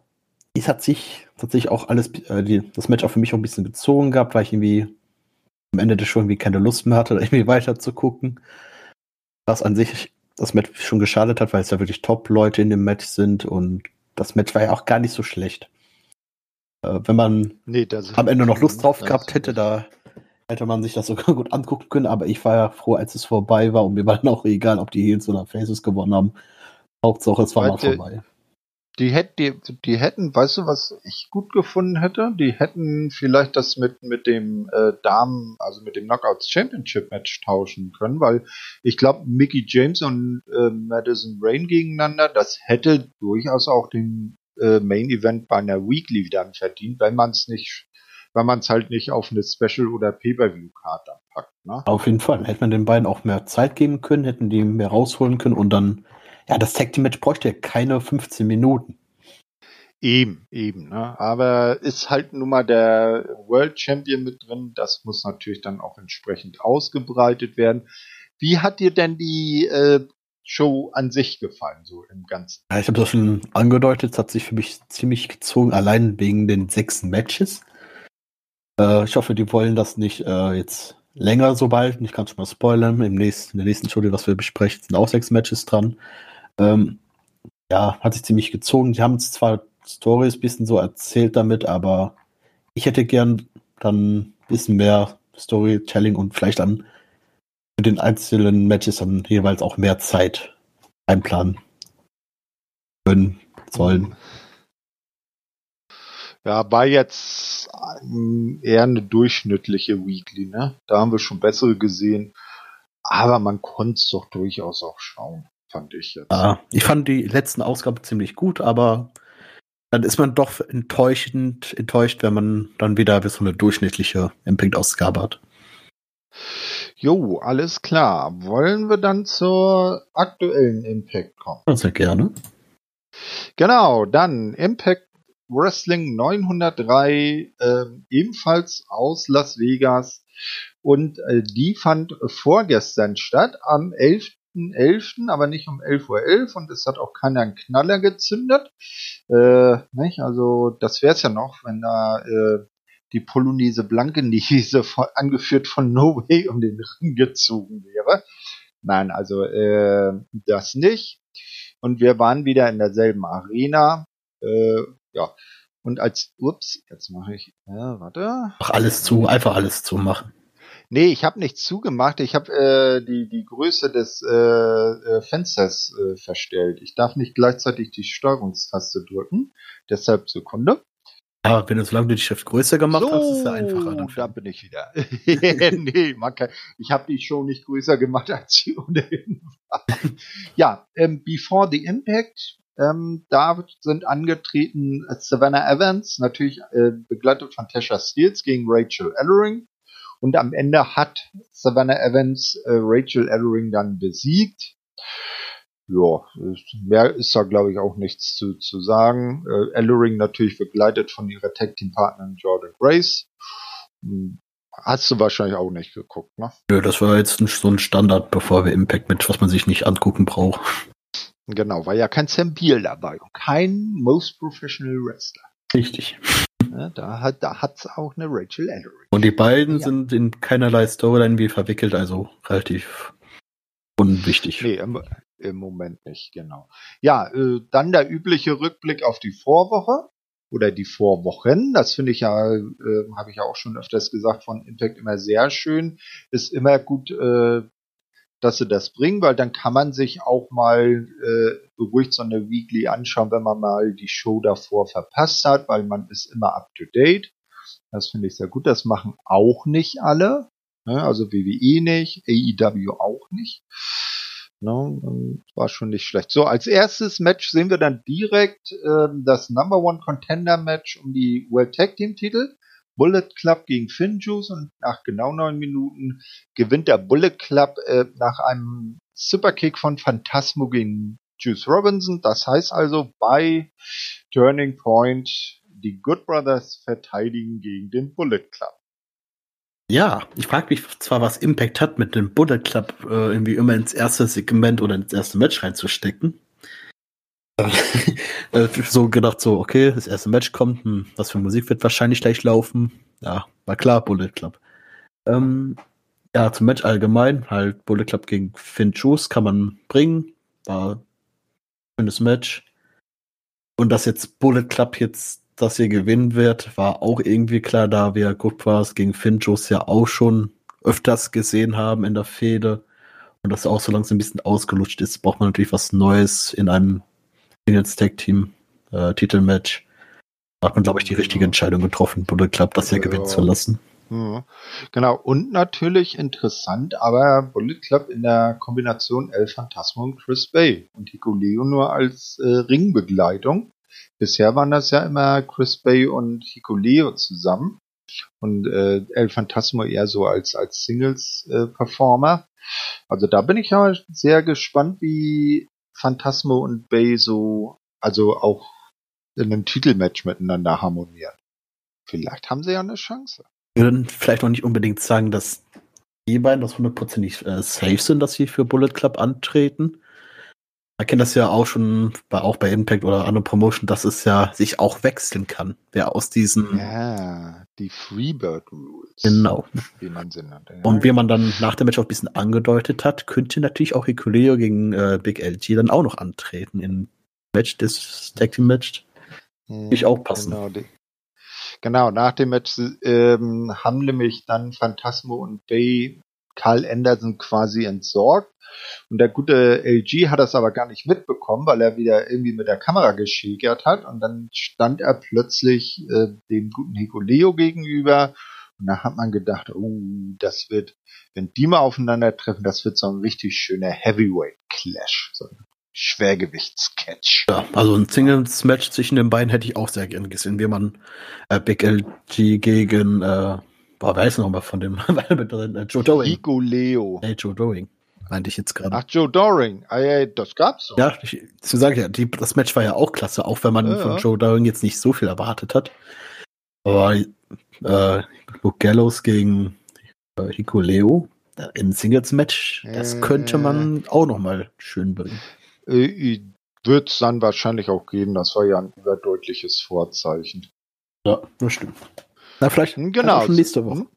es hat sich tatsächlich auch alles, äh, die, das Match auch für mich auch ein bisschen gezogen gehabt, weil ich irgendwie am Ende der Show irgendwie keine Lust mehr hatte, irgendwie weiter zu gucken. Was an sich das Match schon geschadet hat, weil es ja wirklich Top-Leute in dem Match sind und das Match war ja auch gar nicht so schlecht. Äh, wenn man nee, am Ende noch Lust drauf gehabt hätte, da hätte man sich das sogar gut angucken können, aber ich war ja froh, als es vorbei war und mir war dann auch egal, ob die Heels oder Faces gewonnen haben. Hauptsache, es war mal vorbei. Die, hätt, die, die hätten, weißt du, was ich gut gefunden hätte? Die hätten vielleicht das mit, mit dem äh, Damen, also mit dem Knockouts Championship Match tauschen können, weil ich glaube, Mickey James und äh, Madison Rain gegeneinander, das hätte durchaus auch den äh, Main Event bei einer Weekly dann verdient, wenn man es nicht weil man es halt nicht auf eine Special- oder Pay-Per-View-Card packt. Ne? Auf jeden Fall. Hätte man den beiden auch mehr Zeit geben können, hätten die mehr rausholen können und dann, ja, das Tag Team Match bräuchte ja keine 15 Minuten. Eben, eben. Ne? Aber ist halt nun mal der World Champion mit drin. Das muss natürlich dann auch entsprechend ausgebreitet werden. Wie hat dir denn die äh, Show an sich gefallen, so im Ganzen? Ja, ich habe das schon angedeutet. Es hat sich für mich ziemlich gezogen, allein wegen den sechs Matches. Äh, ich hoffe, die wollen das nicht äh, jetzt länger so bald. Ich kann es mal spoilern. Im nächsten, in der nächsten Studie, was wir besprechen, sind auch sechs Matches dran. Ähm, ja, hat sich ziemlich gezogen. Die haben zwar Stories ein bisschen so erzählt damit, aber ich hätte gern dann ein bisschen mehr Storytelling und vielleicht dann für den einzelnen Matches dann jeweils auch mehr Zeit einplanen können sollen. Ja, war jetzt ähm, eher eine durchschnittliche Weekly, ne? Da haben wir schon bessere gesehen. Aber man konnte es doch durchaus auch schauen, fand ich jetzt. Ja, ich fand die letzten Ausgabe ziemlich gut, aber dann ist man doch enttäuschend, enttäuscht, wenn man dann wieder so eine durchschnittliche Impact-Ausgabe hat. Jo, alles klar. Wollen wir dann zur aktuellen Impact kommen? Sehr gerne. Genau, dann Impact Wrestling 903 äh, ebenfalls aus Las Vegas und äh, die fand vorgestern statt am 11.11., aber nicht um 11.11 Uhr .11 und es hat auch keiner einen Knaller gezündet. Äh, nicht? Also das wäre es ja noch, wenn da äh, die Polonaise Blankenese angeführt von No Way um den Ring gezogen wäre. Nein, also äh, das nicht. Und wir waren wieder in derselben Arena. Äh, ja. Und als, ups, jetzt mache ich, ja, warte. Mach alles zu, einfach alles zu machen. Nee, ich habe nichts zugemacht. Ich habe äh, die, die Größe des äh, äh, Fensters äh, verstellt. Ich darf nicht gleichzeitig die Steuerungstaste drücken. Deshalb Sekunde. Ja, wenn du so lange die Schrift größer gemacht so, hast, ist es einfacher. Dann da bin ich wieder. nee, man kann, ich habe die Show nicht größer gemacht, als sie ohnehin war. ja, ähm, Before the Impact ähm, da sind angetreten Savannah Evans, natürlich äh, begleitet von Tasha Steels gegen Rachel Ellering. Und am Ende hat Savannah Evans äh, Rachel Ellering dann besiegt. Ja, mehr ist da glaube ich auch nichts zu, zu sagen. Äh, Ellering natürlich begleitet von ihrer Tag Team Partnerin Jordan Grace. Hm, hast du wahrscheinlich auch nicht geguckt, ne? Nö, das war jetzt so ein Standard, bevor wir Impact mit, was man sich nicht angucken braucht. Genau, war ja kein Sam Beal dabei und kein Most Professional Wrestler. Richtig. Ja, da hat da hat's auch eine Rachel Ellery. Und die beiden ja. sind in keinerlei Storyline wie verwickelt, also relativ unwichtig. Nee, im, im Moment nicht, genau. Ja, äh, dann der übliche Rückblick auf die Vorwoche oder die Vorwochen. Das finde ich ja, äh, habe ich ja auch schon öfters gesagt, von Impact immer sehr schön. Ist immer gut äh, dass sie das bringen, weil dann kann man sich auch mal äh, beruhigt so eine Weekly anschauen, wenn man mal die Show davor verpasst hat, weil man ist immer up to date. Das finde ich sehr gut. Das machen auch nicht alle. Ne? Also WWE nicht, AEW auch nicht. Ne? War schon nicht schlecht. So, als erstes Match sehen wir dann direkt äh, das Number One Contender Match um die World Tag Team Titel. Bullet Club gegen Finjuice und nach genau neun Minuten gewinnt der Bullet Club äh, nach einem Superkick von Phantasmo gegen Juice Robinson. Das heißt also bei Turning Point die Good Brothers verteidigen gegen den Bullet Club. Ja, ich frage mich zwar, was Impact hat, mit dem Bullet Club äh, irgendwie immer ins erste Segment oder ins erste Match reinzustecken. Äh, so gedacht, so, okay, das erste Match kommt, hm, was für Musik wird wahrscheinlich gleich laufen? Ja, war klar, Bullet Club. Ähm, ja, zum Match allgemein, halt Bullet Club gegen Finn Juice kann man bringen. War ein schönes Match. Und dass jetzt Bullet Club jetzt das hier gewinnen wird, war auch irgendwie klar, da wir Brothers gegen Finn Juice ja auch schon öfters gesehen haben in der Fehde. Und das auch so langsam ein bisschen ausgelutscht ist, braucht man natürlich was Neues in einem Singles Tag Team äh, Titelmatch. Hat man, glaube ich, die richtige Entscheidung getroffen, Bullet Club das ja gewinnen zu lassen. Ja. Genau, und natürlich interessant, aber Bullet Club in der Kombination El Phantasmo und Chris Bay und Hikuleo nur als äh, Ringbegleitung. Bisher waren das ja immer Chris Bay und Hikuleo zusammen und äh, El Phantasmo eher so als, als Singles-Performer. Äh, also da bin ich ja sehr gespannt, wie Phantasmo und Bay so, also auch in einem Titelmatch miteinander harmonieren. Vielleicht haben sie ja eine Chance. Wir würden vielleicht auch nicht unbedingt sagen, dass die beiden das hundertprozentig äh, safe sind, dass sie für Bullet Club antreten. Man kennt das ja auch schon bei, auch bei Impact oder anderen Promotion, dass es ja sich auch wechseln kann. Wer aus diesen. Ja, die Freebird Rules. Genau. Wie man sie nennt. Ja. Und wie man dann nach dem Match auch ein bisschen angedeutet hat, könnte natürlich auch Hikuleo gegen äh, Big LG dann auch noch antreten im Match, das Tag Team Match. Hm, ich auch passen. Genau, die, genau, nach dem Match ähm, haben nämlich dann Phantasmo und Bay Carl Anderson quasi entsorgt und der gute LG hat das aber gar nicht mitbekommen, weil er wieder irgendwie mit der Kamera geschägert hat. Und dann stand er plötzlich äh, dem guten Hikuleo gegenüber. Und da hat man gedacht, oh, das wird, wenn die mal aufeinandertreffen, das wird so ein richtig schöner Heavyweight-Clash. So ein Schwergewichtscatch. Ja, also ein Singles-Match zwischen den beiden hätte ich auch sehr gern gesehen, wie man äh, Big LG gegen, äh, boah, weiß noch mal von dem, äh, Joe Doing. Hikuleo. Hey, Joe Doing meinte ich jetzt gerade. Ach, Joe Doring. Ah, ja, das gab's doch. Ja, ich, so sage ich ja, die, das Match war ja auch klasse, auch wenn man ja, von Joe Doring jetzt nicht so viel erwartet hat. Aber äh, Luke Gallows gegen äh, Hikuleo äh, in Singles-Match, das könnte man auch noch mal schön bringen. Äh, Wird es dann wahrscheinlich auch geben, das war ja ein überdeutliches Vorzeichen. Ja, das stimmt. Na, vielleicht genau. schon nächste Woche. Hm?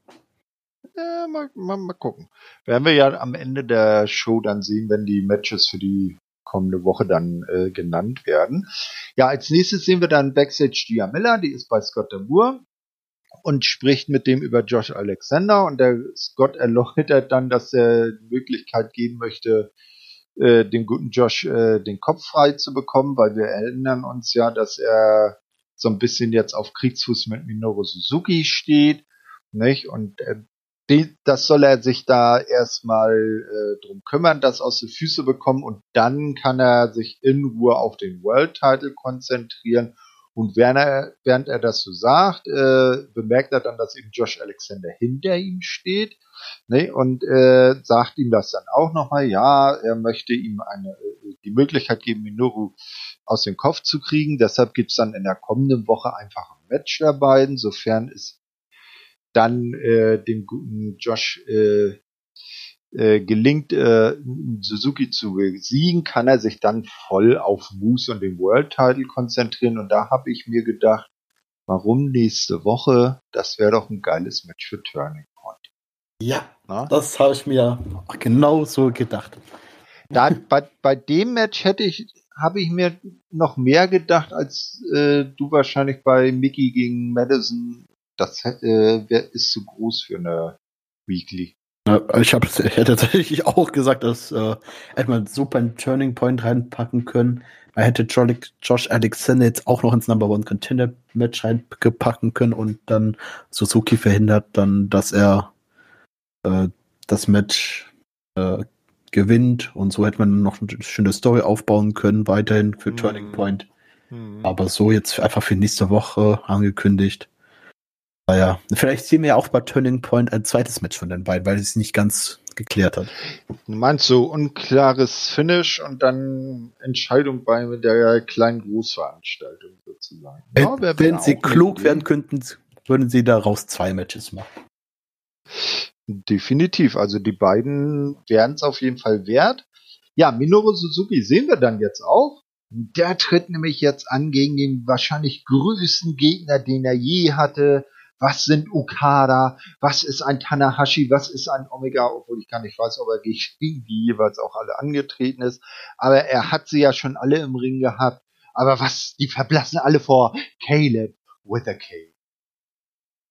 Ja, mal, mal, mal gucken. Werden wir ja am Ende der Show dann sehen, wenn die Matches für die kommende Woche dann äh, genannt werden. Ja, als nächstes sehen wir dann Backstage Gia Miller, die ist bei Scott Damour und spricht mit dem über Josh Alexander und der Scott erläutert dann, dass er die Möglichkeit geben möchte, äh, dem guten Josh äh, den Kopf frei zu bekommen, weil wir erinnern uns ja, dass er so ein bisschen jetzt auf Kriegsfuß mit Minoru Suzuki steht, nicht? Und äh, die, das soll er sich da erstmal äh, drum kümmern, das aus den Füße bekommen und dann kann er sich in Ruhe auf den World Title konzentrieren Und während er, während er das so sagt, äh, bemerkt er dann, dass eben Josh Alexander hinter ihm steht ne, und äh, sagt ihm das dann auch nochmal. Ja, er möchte ihm eine, die Möglichkeit geben, Minoru aus dem Kopf zu kriegen. Deshalb gibt's dann in der kommenden Woche einfach ein Match der beiden, sofern es dann äh, dem guten Josh äh, äh, gelingt, äh, Suzuki zu besiegen, kann er sich dann voll auf Moose und den World Title konzentrieren. Und da habe ich mir gedacht, warum nächste Woche? Das wäre doch ein geiles Match für Turning Point. Ja, Na? das habe ich mir genau so gedacht. Da, bei, bei dem Match hätte ich, habe ich mir noch mehr gedacht, als äh, du wahrscheinlich bei Mickey gegen Madison. Das äh, ist zu groß für eine Weekly. Ich, hab, ich hätte tatsächlich auch gesagt, dass äh, hätte man super einen Turning Point reinpacken können. Man hätte Josh Alexander jetzt auch noch ins Number One Contender Match reinpacken können und dann Suzuki verhindert dann, dass er äh, das Match äh, gewinnt und so hätte man noch eine schöne Story aufbauen können, weiterhin für mhm. Turning Point. Mhm. Aber so jetzt einfach für nächste Woche angekündigt. Naja, vielleicht sehen wir ja auch bei Turning Point ein zweites Match von den beiden, weil es nicht ganz geklärt hat. Du meinst so unklares Finish und dann Entscheidung bei der kleinen Großveranstaltung sozusagen. Wenn, ja, wenn sie klug werden könnten, würden sie daraus zwei Matches machen. Definitiv. Also die beiden wären es auf jeden Fall wert. Ja, Minoru Suzuki sehen wir dann jetzt auch. Der tritt nämlich jetzt an gegen den wahrscheinlich größten Gegner, den er je hatte was sind Okada, was ist ein Tanahashi, was ist ein Omega, obwohl ich gar nicht weiß, ob er gegen die jeweils auch alle angetreten ist. Aber er hat sie ja schon alle im Ring gehabt. Aber was, die verblassen alle vor Caleb with a K.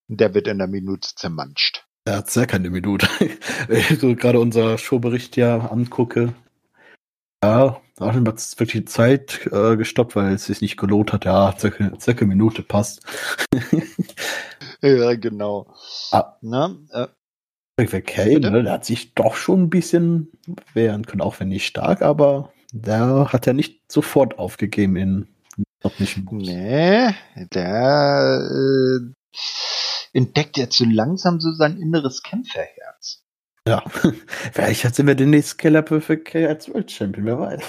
Der wird in der Minute zermanscht. Er hat sehr keine Minute. Wenn ich so gerade unser Showbericht ja angucke, ja, da hat jetzt wirklich die Zeit äh, gestoppt, weil es sich nicht gelohnt hat. Ja, circa, circa Minute passt. ja, genau. Ah, ne? Äh, okay, ne, der hat sich doch schon ein bisschen wehren können, auch wenn nicht stark, aber der hat ja nicht sofort aufgegeben in nicht Nee, der äh, entdeckt jetzt so langsam so sein inneres Kämpferherz. Ja, vielleicht sind wir demnächst Keller Perfect K als World Champion, wer weiß.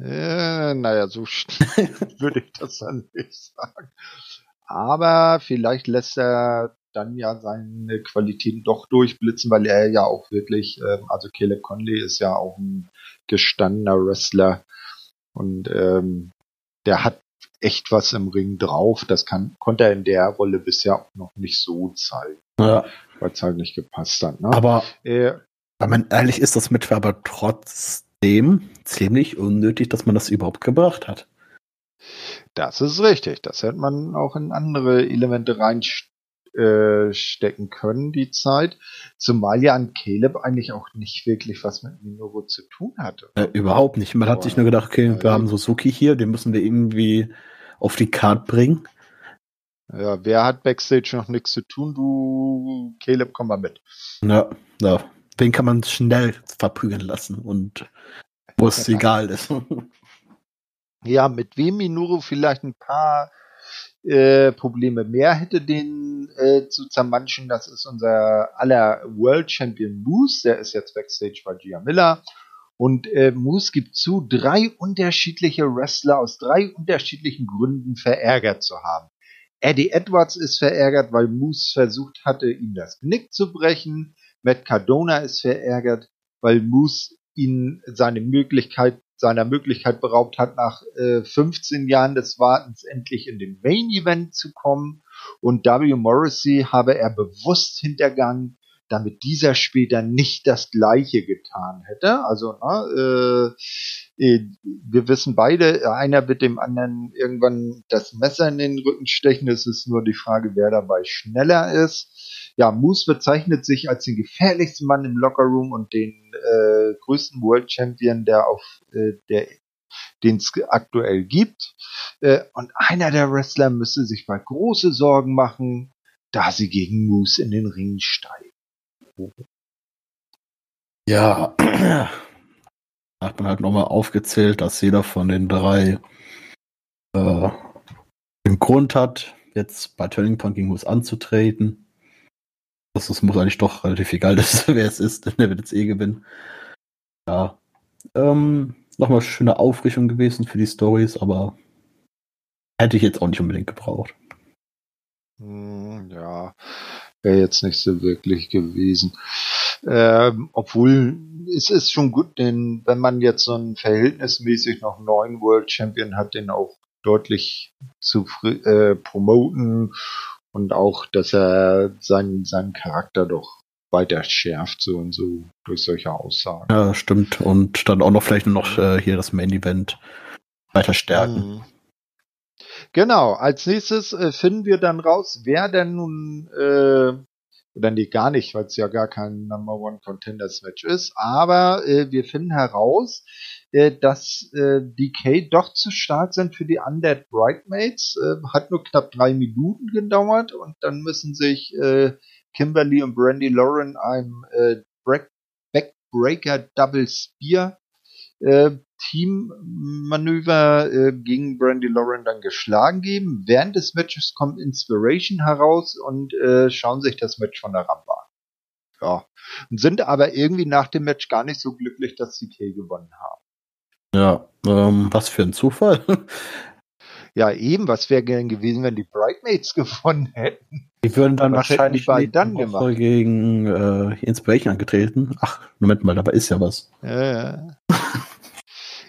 Äh, naja, so würde ich das dann nicht sagen. Aber vielleicht lässt er dann ja seine Qualitäten doch durchblitzen, weil er ja auch wirklich, ähm, also Caleb Conley ist ja auch ein gestandener Wrestler und ähm, der hat echt was im Ring drauf. Das kann, konnte er in der Rolle bisher auch noch nicht so zeigen. Ja. Weil es halt nicht gepasst hat. Ne? Aber äh, wenn man ehrlich ist, das mit aber trotzdem ziemlich unnötig, dass man das überhaupt gebracht hat. Das ist richtig. Das hätte man auch in andere Elemente reinstecken äh, können, die Zeit. Zumal ja an Caleb eigentlich auch nicht wirklich was mit Minoru zu tun hatte. Äh, überhaupt nicht. Man hat sich nur gedacht, okay, wir haben Suzuki hier, den müssen wir irgendwie auf die Karte bringen. Ja, wer hat Backstage noch nichts zu tun? Du, Caleb, komm mal mit. Ja, ja. Den kann man schnell verprügeln lassen und wo es egal ist. Ja, mit wem Minoru vielleicht ein paar äh, Probleme mehr hätte, den äh, zu zermanschen. Das ist unser aller World Champion Moose. Der ist jetzt Backstage bei Gia Miller. Und äh, Moose gibt zu, drei unterschiedliche Wrestler aus drei unterschiedlichen Gründen verärgert zu haben. Eddie Edwards ist verärgert, weil Moose versucht hatte, ihm das Knick zu brechen. Matt Cardona ist verärgert, weil Moose ihn seine Möglichkeit, seiner Möglichkeit beraubt hat, nach äh, 15 Jahren des Wartens endlich in den Main Event zu kommen. Und W. Morrissey habe er bewusst hintergangen, damit dieser später nicht das Gleiche getan hätte. Also ne, äh, äh, wir wissen beide, einer wird dem anderen irgendwann das Messer in den Rücken stechen. Es ist nur die Frage, wer dabei schneller ist. Ja, Moose bezeichnet sich als den gefährlichsten Mann im Lockerroom und den äh, größten World Champion, der auf äh, der den es aktuell gibt. Äh, und einer der Wrestler müsste sich mal große Sorgen machen, da sie gegen Moose in den Ring steigen. Ja, hat man halt nochmal aufgezählt, dass jeder von den drei äh, einen Grund hat, jetzt bei Turning Point gegen Moose anzutreten. Das, das muss eigentlich doch relativ egal sein, wer es ist, denn der wird jetzt eh gewinnen. Ja. Ähm, nochmal schöne Aufrichtung gewesen für die Stories, aber hätte ich jetzt auch nicht unbedingt gebraucht. Hm, ja, wäre jetzt nicht so wirklich gewesen. Ähm, obwohl es ist schon gut, denn wenn man jetzt so einen verhältnismäßig noch neuen World Champion hat, den auch deutlich zu äh, promoten und auch, dass er seinen, seinen Charakter doch weiter schärft, so und so durch solche Aussagen. Ja, stimmt. Und dann auch noch vielleicht noch äh, hier das Main Event weiter stärken. Genau, als nächstes äh, finden wir dann raus, wer denn nun, äh, oder nee, gar nicht, weil es ja gar kein Number One Contenders Match ist, aber äh, wir finden heraus, äh, dass äh, DK doch zu stark sind für die Undead Bridesmaids. Äh, hat nur knapp drei Minuten gedauert und dann müssen sich äh, Kimberly und Brandy Lauren einem äh, Backbreaker Double Spear äh, Teammanöver äh, gegen Brandy Lauren dann geschlagen geben. Während des Matches kommt Inspiration heraus und äh, schauen sich das Match von der Rampe an. Ja. Und sind aber irgendwie nach dem Match gar nicht so glücklich, dass CK gewonnen haben. Ja, ähm, was für ein Zufall. Ja, eben, was wäre gern gewesen, wenn die Bridesmaids gewonnen hätten? Die würden dann was wahrscheinlich die dann gemacht. gegen äh, Inspiration angetreten. Ach, Moment mal, dabei ist ja was. Ja, ja.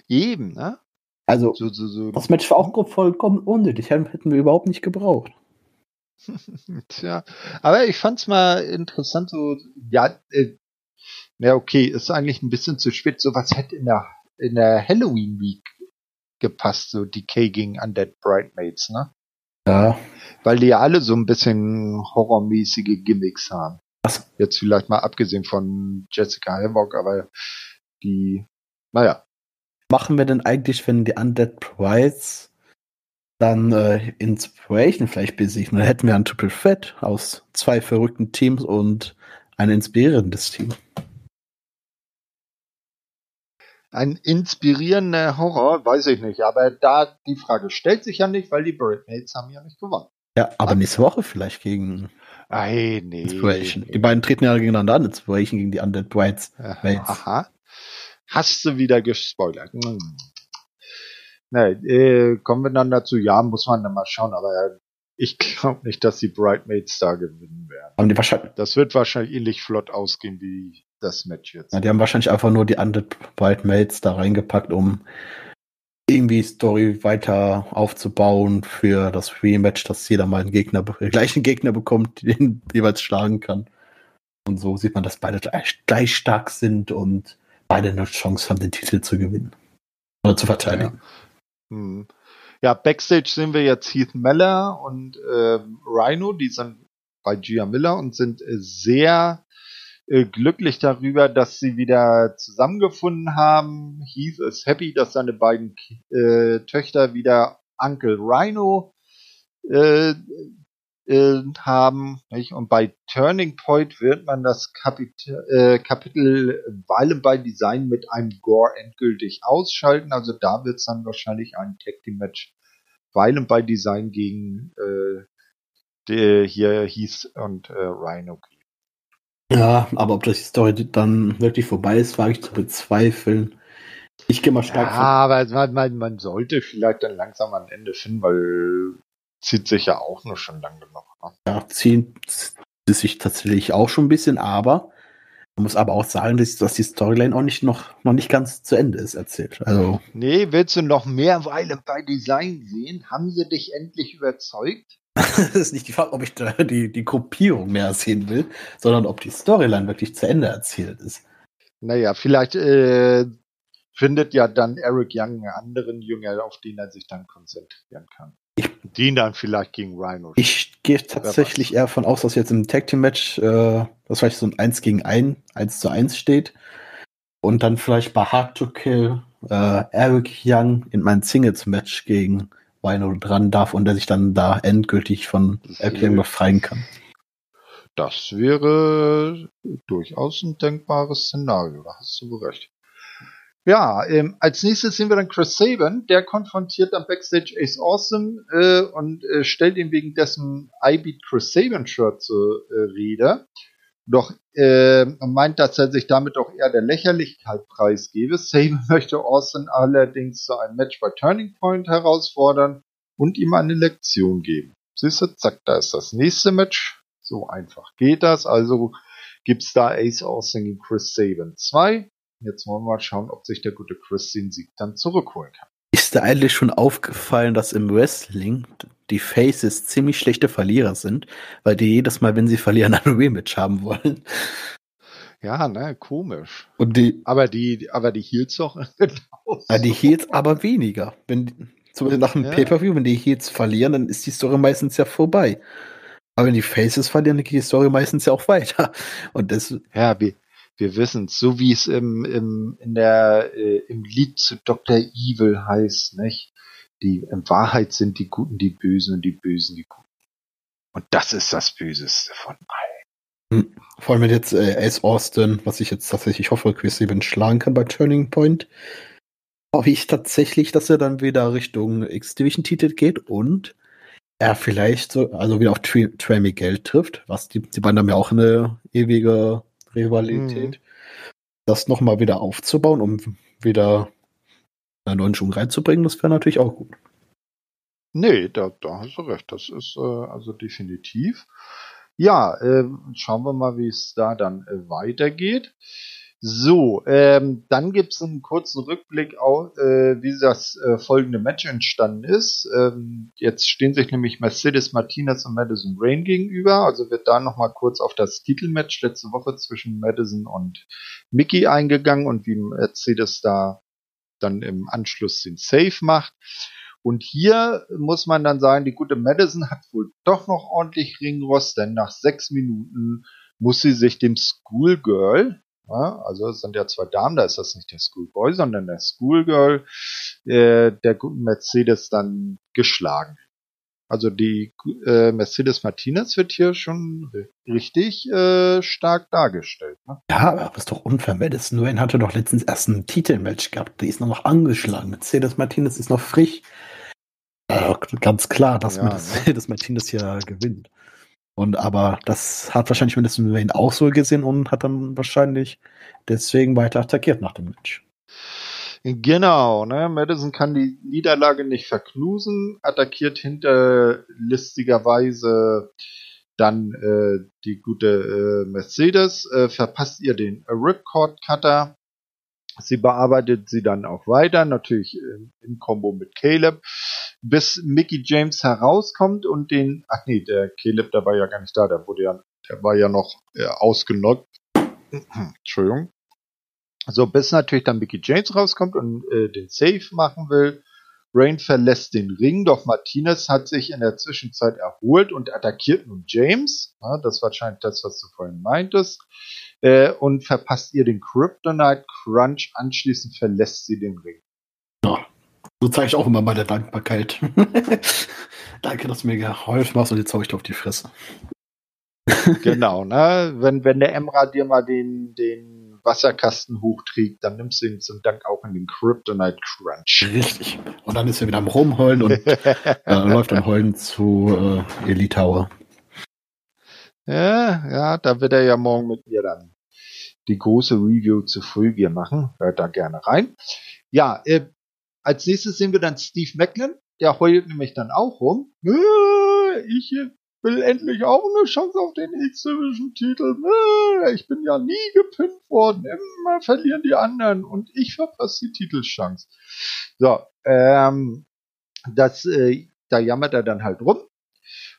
Eben, ne? Also, so, so, so. das Match war auch vollkommen unnötig. Hätten wir überhaupt nicht gebraucht. Tja, aber ich fand's mal interessant, so, ja, äh, ja, okay, ist eigentlich ein bisschen zu spät. So was hätte in der, in der Halloween Week gepasst, so Decay gegen Undead Bridesmaids, ne? Ja. Weil die ja alle so ein bisschen horrormäßige Gimmicks haben. Was? Jetzt vielleicht mal abgesehen von Jessica Havoc, aber die, naja, machen wir denn eigentlich, wenn die Undead Prides dann äh, Inspiration vielleicht besiegen? Dann hätten wir ein Triple Threat aus zwei verrückten Teams und ein inspirierendes Team. Ein inspirierender Horror, weiß ich nicht, aber da die Frage stellt sich ja nicht, weil die Britmates haben ja nicht gewonnen. Ja, aber nächste Woche vielleicht gegen Ei, nee, Inspiration. Nee. Die beiden treten ja gegeneinander an, Inspiration gegen die Undead Brides. Aha. Hast du wieder gespoilert. Hm. Ne, äh, kommen wir dann dazu? Ja, muss man dann mal schauen, aber ich glaube nicht, dass die Bridesmaids da gewinnen werden. Haben die wahrscheinlich das wird wahrscheinlich ähnlich flott ausgehen wie das Match jetzt. Ja, die haben wahrscheinlich einfach nur die Undead Bridesmaids da reingepackt, um irgendwie Story weiter aufzubauen für das Rematch, dass jeder mal einen Gegner, den gleichen Gegner bekommt, den jeweils schlagen kann. Und so sieht man, dass beide gleich, gleich stark sind und beide eine Chance haben, den Titel zu gewinnen. Oder zu verteidigen. Ja, hm. ja Backstage sehen wir jetzt Heath Meller und äh, Rhino, die sind bei Gia Miller und sind äh, sehr äh, glücklich darüber, dass sie wieder zusammengefunden haben. Heath ist happy, dass seine beiden äh, Töchter wieder Uncle Rhino äh, haben. Nicht? Und bei Turning Point wird man das Kapit äh, Kapitel Weilen bei Design mit einem Gore endgültig ausschalten. Also da wird es dann wahrscheinlich ein Tag Team Match Weilen bei Design gegen äh, der hier hieß und äh, Rhino geben. Ja, aber ob das die Story dann wirklich vorbei ist, wage ich zu bezweifeln. Ich gehe mal stark. Ja, aber man, man, man sollte vielleicht dann langsam ein Ende finden, weil zieht sich ja auch nur schon lange genug. Ne? Ja, zieht sich tatsächlich auch schon ein bisschen, aber man muss aber auch sagen, dass, dass die Storyline auch nicht noch, noch nicht ganz zu Ende ist erzählt. Also. Nee, willst du noch mehr Weile bei Design sehen? Haben sie dich endlich überzeugt? das ist nicht die Frage, ob ich da die, die Gruppierung mehr sehen will, sondern ob die Storyline wirklich zu Ende erzählt ist. Naja, vielleicht äh, findet ja dann Eric Young einen anderen Jünger, auf den er sich dann konzentrieren kann. Ich, den dann vielleicht gegen Rhino. Ich gehe tatsächlich eher von aus, dass jetzt im Tag Team Match äh, das vielleicht so ein 1 gegen 1, 1 zu 1 steht. Und dann vielleicht bei Hard to Kill äh, Eric Young in mein Singles Match gegen Rhino dran darf und der sich dann da endgültig von Eric Young befreien kann. Das wäre durchaus ein denkbares Szenario, da hast du recht. Ja, ähm, als nächstes sehen wir dann Chris Sabin, der konfrontiert dann Backstage Ace Awesome äh, und äh, stellt ihm wegen dessen I Beat Chris Sabin Shirt zur äh, Rede. Doch äh, meint, dass er sich damit auch eher der Lächerlichkeit preisgebe. Sabin möchte Austin allerdings zu einem Match bei Turning Point herausfordern und ihm eine Lektion geben. Siehst du, zack, da ist das nächste Match. So einfach geht das. Also gibt's da Ace Austin gegen Chris Sabin 2. Jetzt wollen wir mal schauen, ob sich der gute Chris den Sieg dann zurückholen kann. Ist dir eigentlich schon aufgefallen, dass im Wrestling die Faces ziemlich schlechte Verlierer sind, weil die jedes Mal, wenn sie verlieren, ein Rematch haben wollen? Ja, ne, komisch. Und die, aber die, aber die Heels doch. ja, die Heels aber weniger. Wenn, zum Beispiel nach einem ja. Pay-Per-View, wenn die Heels verlieren, dann ist die Story meistens ja vorbei. Aber wenn die Faces verlieren, dann geht die Story meistens ja auch weiter. Und das. Ja, wie, wir wissen so wie es im, im, in der, äh, im Lied zu Dr. Evil heißt, nicht? Die, in Wahrheit sind die Guten die Bösen und die Bösen die Guten. Und das ist das Böseste von allen. Hm. Vor allem jetzt äh, Ace Austin, was ich jetzt tatsächlich hoffe, Chris Evans schlagen kann bei Turning Point. Hoffe ich tatsächlich, dass er dann wieder Richtung X-Division-Titel geht und er vielleicht so, also wieder auf Trey Miguel trifft, was die, die beiden haben ja auch eine ewige Rivalität, mhm. das nochmal wieder aufzubauen, um wieder einen neuen Schwung reinzubringen, das wäre natürlich auch gut. Nee, da, da hast du recht. Das ist äh, also definitiv. Ja, äh, schauen wir mal, wie es da dann äh, weitergeht. So, ähm, dann gibt's einen kurzen Rückblick auf, äh, wie das äh, folgende Match entstanden ist. Ähm, jetzt stehen sich nämlich Mercedes Martinez und Madison Rain gegenüber. Also wird da nochmal kurz auf das Titelmatch letzte Woche zwischen Madison und Mickey eingegangen und wie Mercedes da dann im Anschluss den Save macht. Und hier muss man dann sagen, die gute Madison hat wohl doch noch ordentlich Ringrost, denn nach sechs Minuten muss sie sich dem Schoolgirl, ja, also es sind ja zwei Damen, da ist das nicht der Schoolboy, sondern der Schoolgirl, äh, der guten Mercedes dann geschlagen. Also die äh, Mercedes Martinez wird hier schon richtig äh, stark dargestellt. Ne? Ja, aber ist doch unfair. Madison Wayne hatte doch letztens erst ein Titelmatch gehabt. Die ist noch angeschlagen. Mercedes Martinez ist noch frisch. Äh, ganz klar, dass ja, Mercedes ne? Martinez hier gewinnt. Und aber das hat wahrscheinlich Madison Wayne auch so gesehen und hat dann wahrscheinlich deswegen weiter attackiert nach dem Match. Genau, ne? Madison kann die Niederlage nicht verknusen, attackiert hinterlistigerweise dann äh, die gute äh, Mercedes, äh, verpasst ihr den Ripcord Cutter. Sie bearbeitet sie dann auch weiter, natürlich im, im Kombo mit Caleb bis Mickey James herauskommt und den, ach nee, der Caleb, der war ja gar nicht da, der wurde ja, der war ja noch äh, ausgenockt. Entschuldigung. So, bis natürlich dann Mickey James rauskommt und äh, den Save machen will. Rain verlässt den Ring, doch Martinez hat sich in der Zwischenzeit erholt und attackiert nun James. Ja, das war wahrscheinlich das, was du vorhin meintest. Äh, und verpasst ihr den Kryptonite Crunch. Anschließend verlässt sie den Ring. So zeige ich auch immer meine Dankbarkeit. Danke, dass du mir geholfen hast und jetzt hau ich dir auf die Fresse. genau, ne? Wenn, wenn der Emra dir mal den, den Wasserkasten hochträgt, dann nimmst du ihn zum Dank auch in den Kryptonite Crunch. Richtig. Und dann ist er wieder am Rumheulen und äh, läuft am Heulen zu äh, Elitauer. Ja, ja, da wird er ja morgen mit mir dann die große Review zu Frühgier machen. Hört da gerne rein. Ja, äh, als nächstes sehen wir dann Steve Macklin, der heult nämlich dann auch rum. Äh, ich will endlich auch eine Chance auf den X-Division-Titel. Äh, ich bin ja nie gepinnt worden. Immer verlieren die anderen und ich verpasse die Titelchance. So, ähm, das, äh, da jammert er dann halt rum.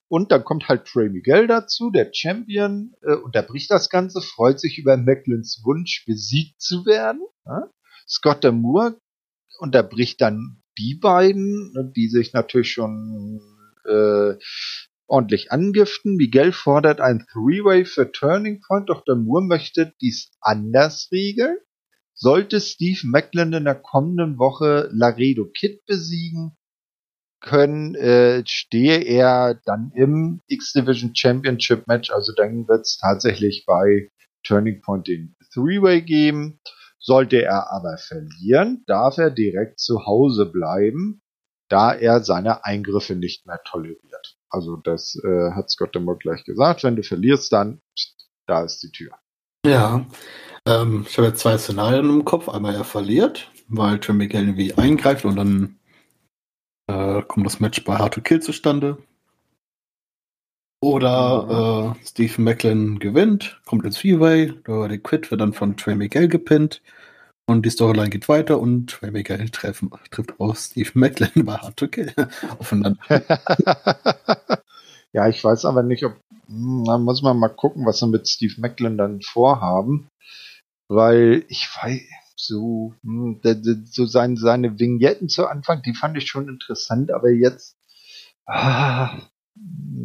Und dann kommt halt Trey Miguel dazu, der Champion, äh, unterbricht das Ganze, freut sich über Macklins Wunsch, besiegt zu werden. Ja? Scott Moore unterbricht dann die beiden, ne, die sich natürlich schon äh, ordentlich angiften. Miguel fordert ein Three-Way für Turning Point, doch der Moore möchte dies anders regeln. Sollte Steve Macklin in der kommenden Woche Laredo Kid besiegen können, äh, stehe er dann im X-Division Championship Match. Also dann wird es tatsächlich bei Turning Point den Three-Way geben. Sollte er aber verlieren, darf er direkt zu Hause bleiben, da er seine Eingriffe nicht mehr toleriert. Also das äh, hat Scott Demore gleich gesagt. Wenn du verlierst, dann da ist die Tür. Ja, ähm, ich habe jetzt zwei Szenarien im Kopf. Einmal er verliert, weil Trey Miguel irgendwie eingreift und dann äh, kommt das Match bei Hard to Kill zustande. Oder äh, Steve Macklin gewinnt, kommt ins Freeway, der Quit wird dann von Trey Miguel gepinnt und die Storyline geht weiter und Miguel treffen, trifft auch Steve Macklin bei Hard to Kill aufeinander. ja, ich weiß aber nicht, ob hm, da muss man mal gucken, was sie mit Steve Macklin dann vorhaben, weil ich weiß so hm, so seine, seine Vignetten zu Anfang, die fand ich schon interessant, aber jetzt ah,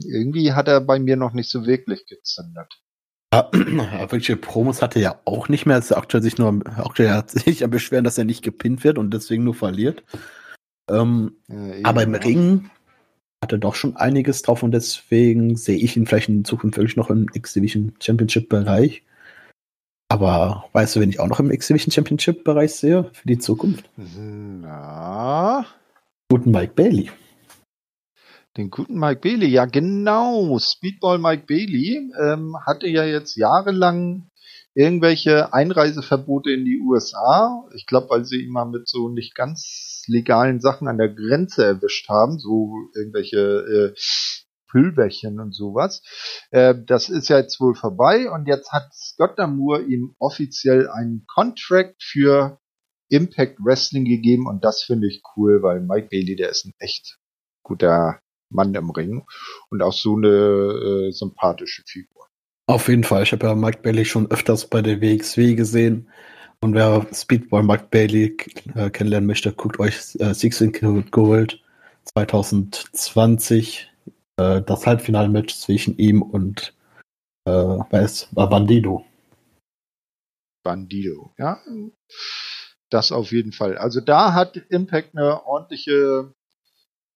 irgendwie hat er bei mir noch nicht so wirklich gezündet. Wirkliche Promos hatte er ja auch nicht mehr. Also aktuell sich nur aktuell hat sich am beschweren, dass er nicht gepinnt wird und deswegen nur verliert. Ähm, ja, aber im Ring hat er doch schon einiges drauf und deswegen sehe ich ihn vielleicht in Zukunft wirklich noch im X-Division Championship Bereich. Aber weißt du, wen ich auch noch im X-Division Championship Bereich sehe für die Zukunft? Na? Guten Mike Bailey. Den guten Mike Bailey, ja genau. Speedball Mike Bailey ähm, hatte ja jetzt jahrelang irgendwelche Einreiseverbote in die USA. Ich glaube, weil sie ihn mal mit so nicht ganz legalen Sachen an der Grenze erwischt haben, so irgendwelche äh, Pülverchen und sowas. Äh, das ist ja jetzt wohl vorbei und jetzt hat Scott Damour ihm offiziell einen Contract für Impact Wrestling gegeben und das finde ich cool, weil Mike Bailey, der ist ein echt guter Mann im Ring und auch so eine äh, sympathische Figur. Auf jeden Fall. Ich habe ja Mike Bailey schon öfters bei der WXW gesehen. Und wer Speedboy Mike Bailey äh, kennenlernen möchte, guckt euch äh, Six in Gold 2020 äh, das Halbfinalmatch zwischen ihm und äh, wer ist Bandido. Bandido, ja. Das auf jeden Fall. Also da hat Impact eine ordentliche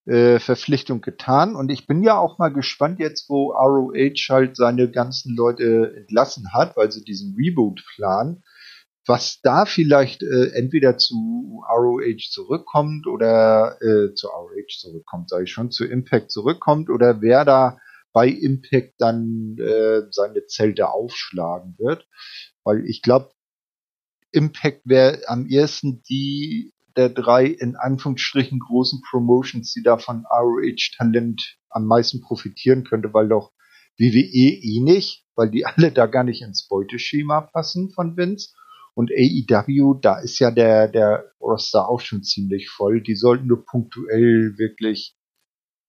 äh, Verpflichtung getan. Und ich bin ja auch mal gespannt jetzt, wo ROH halt seine ganzen Leute entlassen hat, weil sie diesen Reboot planen, was da vielleicht äh, entweder zu ROH zurückkommt oder äh, zu ROH zurückkommt, sage ich schon, zu Impact zurückkommt oder wer da bei Impact dann äh, seine Zelte aufschlagen wird. Weil ich glaube, Impact wäre am ersten die der drei in Anführungsstrichen großen Promotions, die da von ROH Talent am meisten profitieren könnte, weil doch WWE eh nicht, weil die alle da gar nicht ins Beuteschema passen von Vince. Und AEW, da ist ja der, der Roster auch schon ziemlich voll. Die sollten nur punktuell wirklich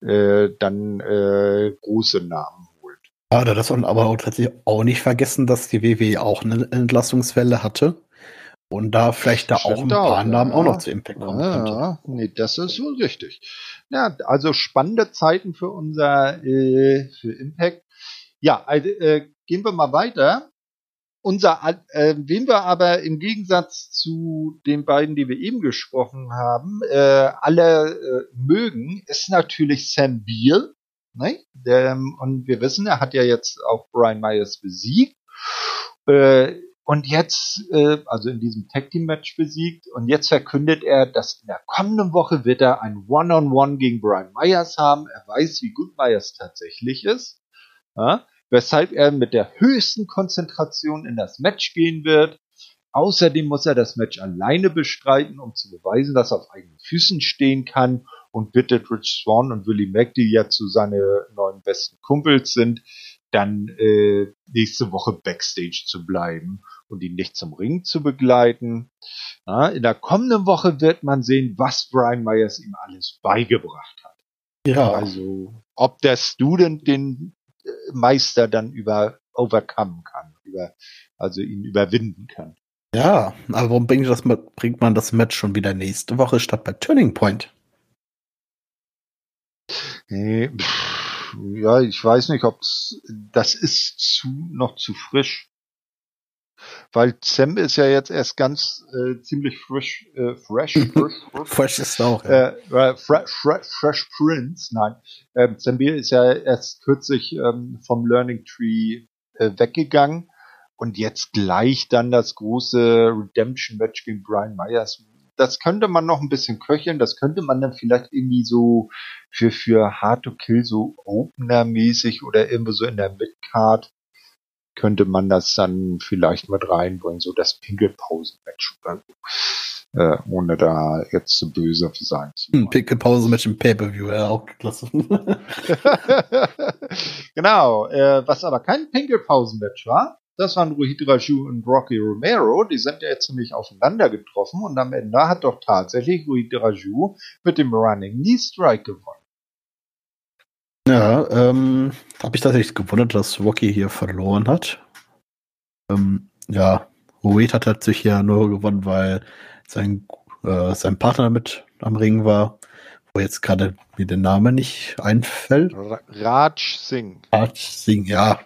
äh, dann äh, große Namen holen. Ja, das soll aber auch tatsächlich auch nicht vergessen, dass die WWE auch eine Entlassungswelle hatte. Und da vielleicht da Stimmt auch ein paar auch, Namen ja. auch noch zu Impact kommen ja, könnte. Ja, nee, das ist wohl richtig. Ja, also spannende Zeiten für unser äh, für Impact. Ja, also, äh, gehen wir mal weiter. Unser, äh, wen wir aber im Gegensatz zu den beiden, die wir eben gesprochen haben, äh, alle äh, mögen, ist natürlich Sam Beal. Ne? Der, und wir wissen, er hat ja jetzt auch Brian Myers besiegt. Äh, und jetzt, äh, also in diesem Tag Team Match besiegt. Und jetzt verkündet er, dass in der kommenden Woche wird er ein One-on-One -on -One gegen Brian Myers haben. Er weiß, wie gut Myers tatsächlich ist. Ja? Weshalb er mit der höchsten Konzentration in das Match gehen wird. Außerdem muss er das Match alleine bestreiten, um zu beweisen, dass er auf eigenen Füßen stehen kann und bittet Rich Swan und Willie Mack, die ja zu seine neuen besten Kumpels sind, dann äh, nächste Woche Backstage zu bleiben und ihn nicht zum Ring zu begleiten. Ja, in der kommenden Woche wird man sehen, was Brian Myers ihm alles beigebracht hat. Ja. Also, ob der Student den äh, Meister dann über overcome kann, über, also ihn überwinden kann. Ja, aber warum bringt, das, bringt man das Match schon wieder nächste Woche statt bei Turning Point? Nee, ja, ich weiß nicht, ob das ist zu noch zu frisch weil Sam ist ja jetzt erst ganz äh, ziemlich frisch, äh, fresh, frisch, fresh ist auch. Ja. Äh, fresh, fresh, fresh Prince, nein. Ähm, Sam Beer ist ja erst kürzlich ähm, vom Learning Tree äh, weggegangen Und jetzt gleich dann das große Redemption-Match gegen Brian Myers. Das könnte man noch ein bisschen köcheln. Das könnte man dann vielleicht irgendwie so für, für Hard to Kill so Opener-mäßig oder irgendwo so in der Midcard könnte man das dann vielleicht mit reinbringen, so das Pinkelpausen-Match oder so. Äh, ohne da jetzt zu böse sein zu Ein Pinkelpause-Match im Pay-Per-View, ja, auch klasse. genau, äh, was aber kein Pinkelpausen-Match war, das waren Ruhid Raju und Rocky Romero. Die sind ja jetzt nämlich aufeinander getroffen und am Ende hat doch tatsächlich Ruhid Raju mit dem Running Knee Strike gewonnen. Ja, ähm, habe ich tatsächlich gewundert, dass Rocky hier verloren hat. Ähm, ja, Ruid hat sich ja nur gewonnen, weil sein, äh, sein Partner mit am Ring war, wo jetzt gerade mir der Name nicht einfällt. Raj Singh. Raj Singh, ja.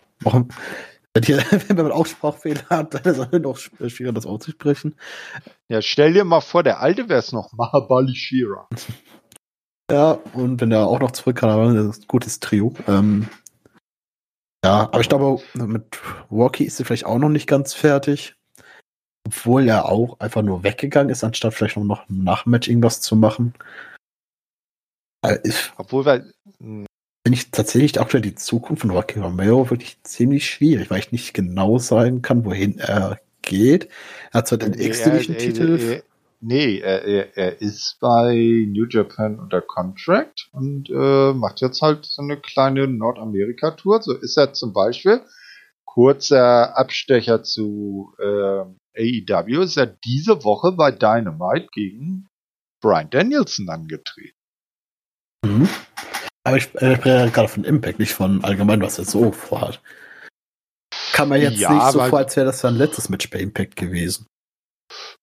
Warum? Wenn man Aussprachfehler hat, dann ist es noch schwieriger, das auszusprechen. Ja, stell dir mal vor, der alte wäre es noch Mahabali Shira. Ja, und wenn er auch noch zurück kann, dann ist ein gutes Trio. Ähm, ja, aber ich glaube, mit Rocky ist er vielleicht auch noch nicht ganz fertig. Obwohl er auch einfach nur weggegangen ist, anstatt vielleicht noch ein Nachmatch irgendwas zu machen. Ich, Obwohl wir. Finde ich tatsächlich aktuell die Zukunft von Rocky Romero wirklich ziemlich schwierig, weil ich nicht genau sagen kann, wohin er geht. Er hat zwar den. Nee, er, er, er ist bei New Japan unter Contract und äh, macht jetzt halt so eine kleine Nordamerika-Tour. So ist er zum Beispiel. Kurzer Abstecher zu äh, AEW ist er diese Woche bei Dynamite gegen Brian Danielson angetreten. Aber ich äh, spreche ja gerade von Impact, nicht von allgemein, was er so vorhat. Kann man jetzt ja, nicht so vor, als wäre das sein letztes Match bei Impact gewesen.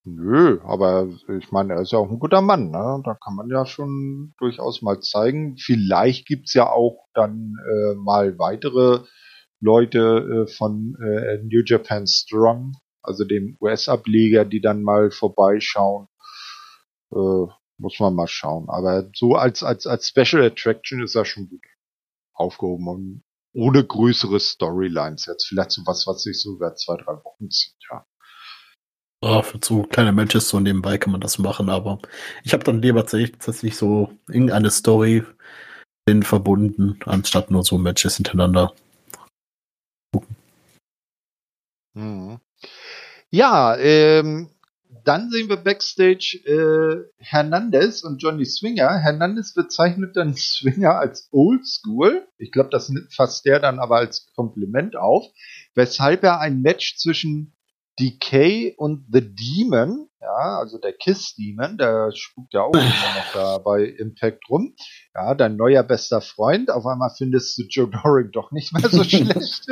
Nö, aber ich meine, er ist ja auch ein guter Mann, ne? Da kann man ja schon durchaus mal zeigen. Vielleicht gibt's ja auch dann äh, mal weitere Leute äh, von äh, New Japan Strong, also dem US-Ableger, die dann mal vorbeischauen. Äh, muss man mal schauen. Aber so als, als, als Special Attraction ist er schon gut aufgehoben und ohne größere Storylines jetzt. Vielleicht so was, was sich so über zwei, drei Wochen zieht, ja. Ja, für so kleine Matches so nebenbei kann man das machen, aber ich habe dann lieber tatsächlich so irgendeine Story in verbunden, anstatt nur so Matches hintereinander. Mhm. Ja, ähm, dann sehen wir Backstage äh, Hernandez und Johnny Swinger. Hernandez bezeichnet dann Swinger als Oldschool. Ich glaube, das fasst der dann aber als Kompliment auf, weshalb er ein Match zwischen Decay und The Demon, ja, also der Kiss Demon, der spukt ja auch immer noch da bei Impact rum. Ja, dein neuer bester Freund. Auf einmal findest du Joe Doring doch nicht mehr so schlecht.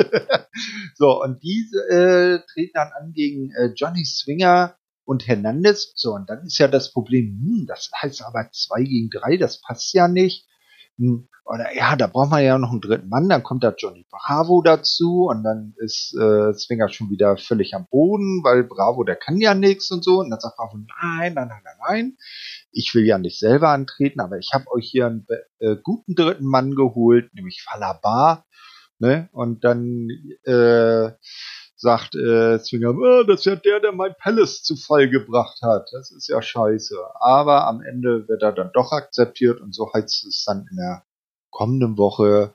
so, und diese äh, treten dann an gegen äh, Johnny Swinger und Hernandez. So, und dann ist ja das Problem, hm, das heißt aber zwei gegen drei, das passt ja nicht. Hm, oder ja, da braucht man ja noch einen dritten Mann, dann kommt da Johnny Bravo dazu und dann ist äh, Swinger schon wieder völlig am Boden, weil Bravo, der kann ja nichts und so. Und dann sagt Bravo, nein, nein, nein, nein, nein, ich will ja nicht selber antreten, aber ich habe euch hier einen äh, guten dritten Mann geholt, nämlich Falabar. Ne? Und dann äh, sagt äh, Swinger, oh, das ist ja der, der mein Palace zu Fall gebracht hat. Das ist ja scheiße. Aber am Ende wird er dann doch akzeptiert und so heißt es dann in der kommenden Woche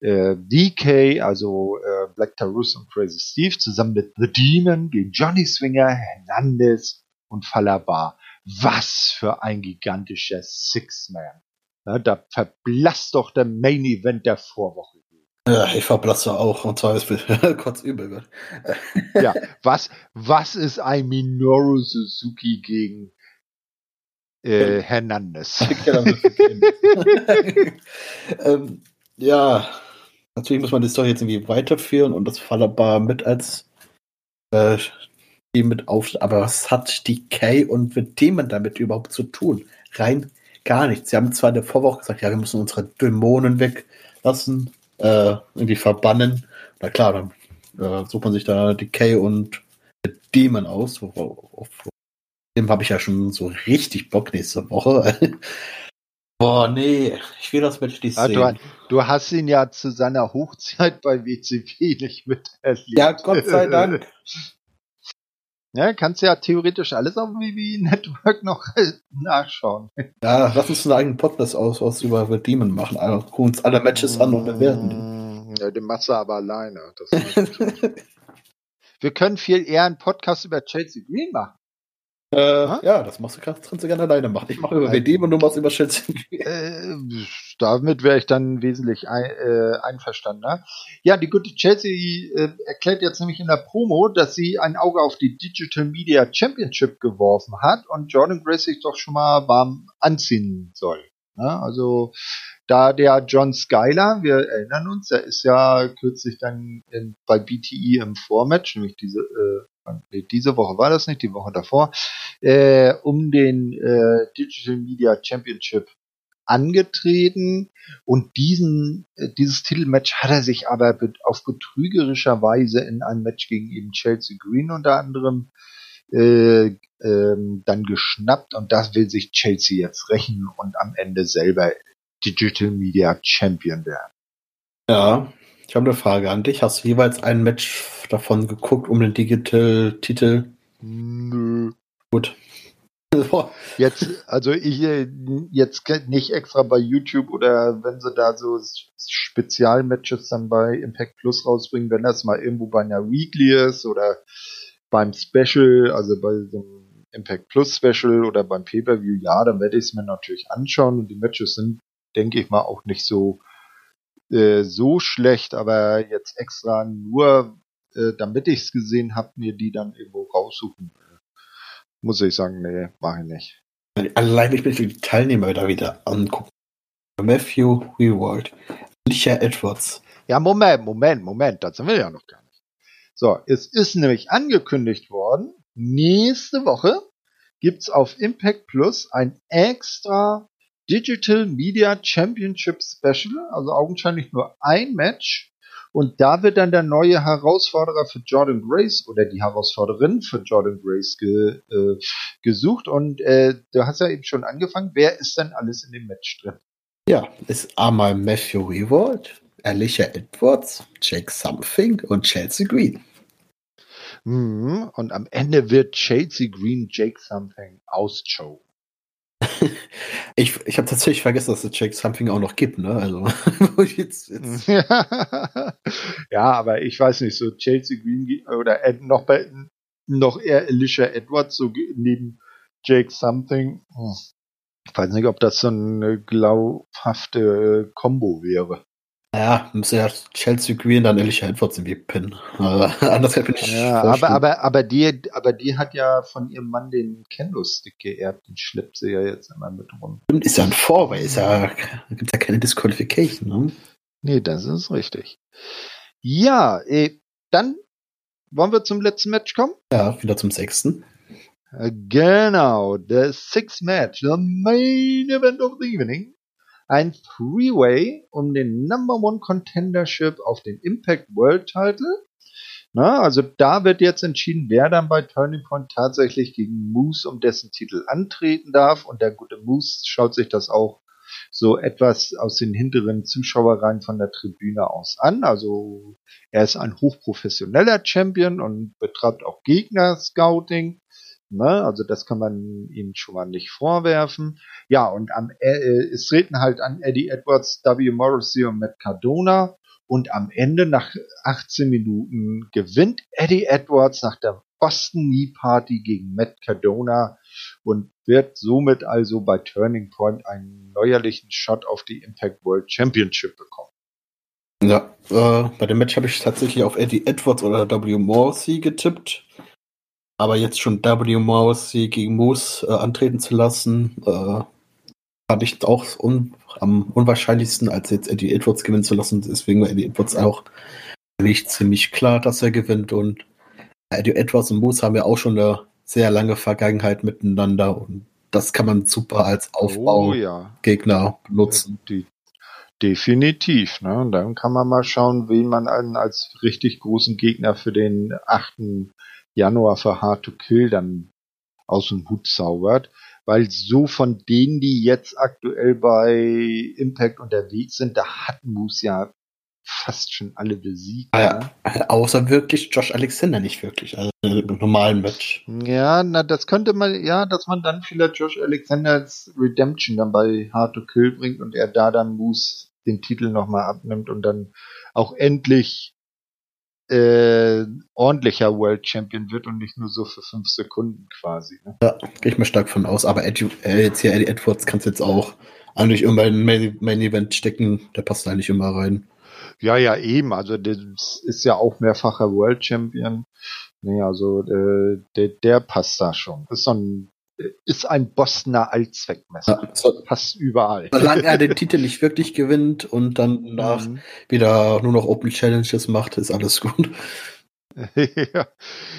äh, DK, also äh, Black Tarus und Crazy Steve, zusammen mit The Demon gegen Johnny Swinger, Hernandez und Falabar. Was für ein gigantischer Six-Man. Ja, da verblasst doch der Main Event der Vorwoche. Ja, ich verblasse auch, und zwar ist kurz übel. ja, was, was ist ein Minoru Suzuki gegen äh, Hernandez. ähm, ja, natürlich muss man die Story jetzt irgendwie weiterführen und das Fallerbar mit als äh, mit auf. Aber was hat die Kay und mit Demon damit überhaupt zu tun? Rein gar nichts. Sie haben zwar in der Vorwoche gesagt, ja, wir müssen unsere Dämonen weglassen, äh, irgendwie verbannen. Na klar, dann äh, sucht man sich da die Kay und Demon aus, worauf, dem habe ich ja schon so richtig Bock nächste Woche. Boah, nee, ich will das Match nicht sehen. du, du hast ihn ja zu seiner Hochzeit bei WCW nicht miterlebt. Ja, Gott sei Dank. Ja, kannst ja theoretisch alles auf WWE Network noch nachschauen. Ja, lass uns einen eigenen Podcast aus, aus über The Demon machen. Also, gucken uns alle Matches an und bewerten die. Mm, Ja, den machst du aber alleine. Wir können viel eher einen Podcast über Chelsea Green machen. Äh, ja, das machst du, kannst, kannst du gerne alleine machen. Ich mache über Nein. WD und du machst über Chelsea. Äh, damit wäre ich dann wesentlich ein, äh, einverstandener. Ja, die gute Chelsea äh, erklärt jetzt nämlich in der Promo, dass sie ein Auge auf die Digital Media Championship geworfen hat und Jordan Grace sich doch schon mal warm anziehen soll. Ja, also da der John Skyler, wir erinnern uns, er ist ja kürzlich dann in, bei BTE im Vormatch, nämlich diese, äh, diese Woche war das nicht, die Woche davor, äh, um den äh, Digital Media Championship angetreten. Und diesen äh, dieses Titelmatch hat er sich aber auf betrügerischer Weise in einem Match gegen eben Chelsea Green unter anderem äh, ähm, dann geschnappt. Und das will sich Chelsea jetzt rächen und am Ende selber Digital Media Champion werden. Ja, ich habe eine Frage an dich. Hast du jeweils ein Match davon geguckt um den Digital-Titel? Nö. Gut. Boah, Jetzt, also ich äh, jetzt nicht extra bei YouTube oder wenn sie da so Spezialmatches dann bei Impact Plus rausbringen, wenn das mal irgendwo bei einer Weekly ist oder beim Special, also bei so einem Impact Plus Special oder beim Pay-Per-View, ja, dann werde ich es mir natürlich anschauen und die Matches sind, denke ich mal, auch nicht so äh, so schlecht, aber jetzt extra nur, äh, damit ich es gesehen habe, mir die dann irgendwo raussuchen, muss ich sagen, nee, mache ich nicht. allein ich bin für die Teilnehmer da wieder angucken. Matthew Rewald, Alicia Edwards. Ja, Moment, Moment, Moment, das sind wir ja noch gar nicht. So, es ist nämlich angekündigt worden, nächste Woche gibt's auf Impact Plus ein extra Digital Media Championship Special, also augenscheinlich nur ein Match. Und da wird dann der neue Herausforderer für Jordan Grace oder die Herausforderin für Jordan Grace ge, äh, gesucht. Und äh, du hast ja eben schon angefangen. Wer ist denn alles in dem Match drin? Ja, ist einmal Matthew Rewald, Alicia Edwards, Jake Something und Chelsea Green. Mhm. Und am Ende wird Chelsea Green Jake Something auschoken. Ich, ich habe tatsächlich vergessen, dass es Jake Something auch noch gibt, ne? Also, jetzt, jetzt ja, aber ich weiß nicht, so Chelsea Green oder Ed, noch bei noch eher Alicia Edwards so neben Jake Something. Hm. Ich weiß nicht, ob das so eine glaubhafte äh, Combo wäre. Ja, müsste ja Chelsea Green dann Alicia Edwards irgendwie pinnen. Aber anders hätte ich Ja, aber, aber, aber die, aber die hat ja von ihrem Mann den Kendo-Stick geerbt, den schleppt sie ja jetzt immer mit rum. Stimmt, ist ja ein Vorway, ist ja, gibt ja keine Disqualification, ne? Nee, das ist richtig. Ja, äh, dann wollen wir zum letzten Match kommen. Ja, wieder zum sechsten. Äh, Genau, das Six Match, the main event of the evening. Ein Three-Way um den Number One Contendership auf den Impact World Title. Na, also da wird jetzt entschieden, wer dann bei Turning Point tatsächlich gegen Moose um dessen Titel antreten darf. Und der gute Moose schaut sich das auch so etwas aus den hinteren Zuschauerreihen von der Tribüne aus an. Also er ist ein hochprofessioneller Champion und betreibt auch Gegner-Scouting. Ne? Also das kann man ihm schon mal nicht vorwerfen. Ja, und am, äh, es treten halt an Eddie Edwards, W. Morrissey und Matt Cardona. Und am Ende, nach 18 Minuten, gewinnt Eddie Edwards nach der Boston Knee Party gegen Matt Cardona und wird somit also bei Turning Point einen neuerlichen Shot auf die Impact World Championship bekommen. Ja, äh, bei dem Match habe ich tatsächlich auf Eddie Edwards oder W. Morrissey getippt. Aber jetzt schon W. Morrissey gegen Moose äh, antreten zu lassen, äh, fand ich auch un am unwahrscheinlichsten, als jetzt Eddie Edwards gewinnen zu lassen. Deswegen war Eddie Edwards auch für mich ziemlich klar, dass er gewinnt. Und Eddie Edwards und Moose haben ja auch schon eine sehr lange Vergangenheit miteinander. Und das kann man super als Oh ja. Aufbaugegner nutzen. Die, definitiv. Ne? Und dann kann man mal schauen, wen man einen als richtig großen Gegner für den 8. Januar für Hard to Kill dann aus dem Hut zaubert. Weil so von denen, die jetzt aktuell bei Impact unterwegs sind, da hat Moose ja fast schon alle besiegt. Ah, ja. Außer wirklich Josh Alexander nicht wirklich. Also im normalen Match. Ja, na, das könnte man, ja, dass man dann vielleicht Josh Alexanders Redemption dann bei Hard to Kill bringt und er da dann Moose den Titel nochmal abnimmt und dann auch endlich äh, ordentlicher World Champion wird und nicht nur so für fünf Sekunden quasi. Ne? Ja, gehe ich mal stark von aus. Aber Eddie, äh, jetzt hier Eddie Edwards kannst jetzt auch eigentlich immer in Main, Main Event stecken. Der passt eigentlich immer rein. Ja, ja, eben. Also das ist ja auch mehrfacher World Champion. Nee, also äh, der, der passt da schon. Ist so ein ist ein Bostoner Allzweckmesser. Ja, so, Passt überall. Solange er den Titel nicht wirklich gewinnt und dann nach mhm. wieder nur noch Open Challenges macht, ist alles gut.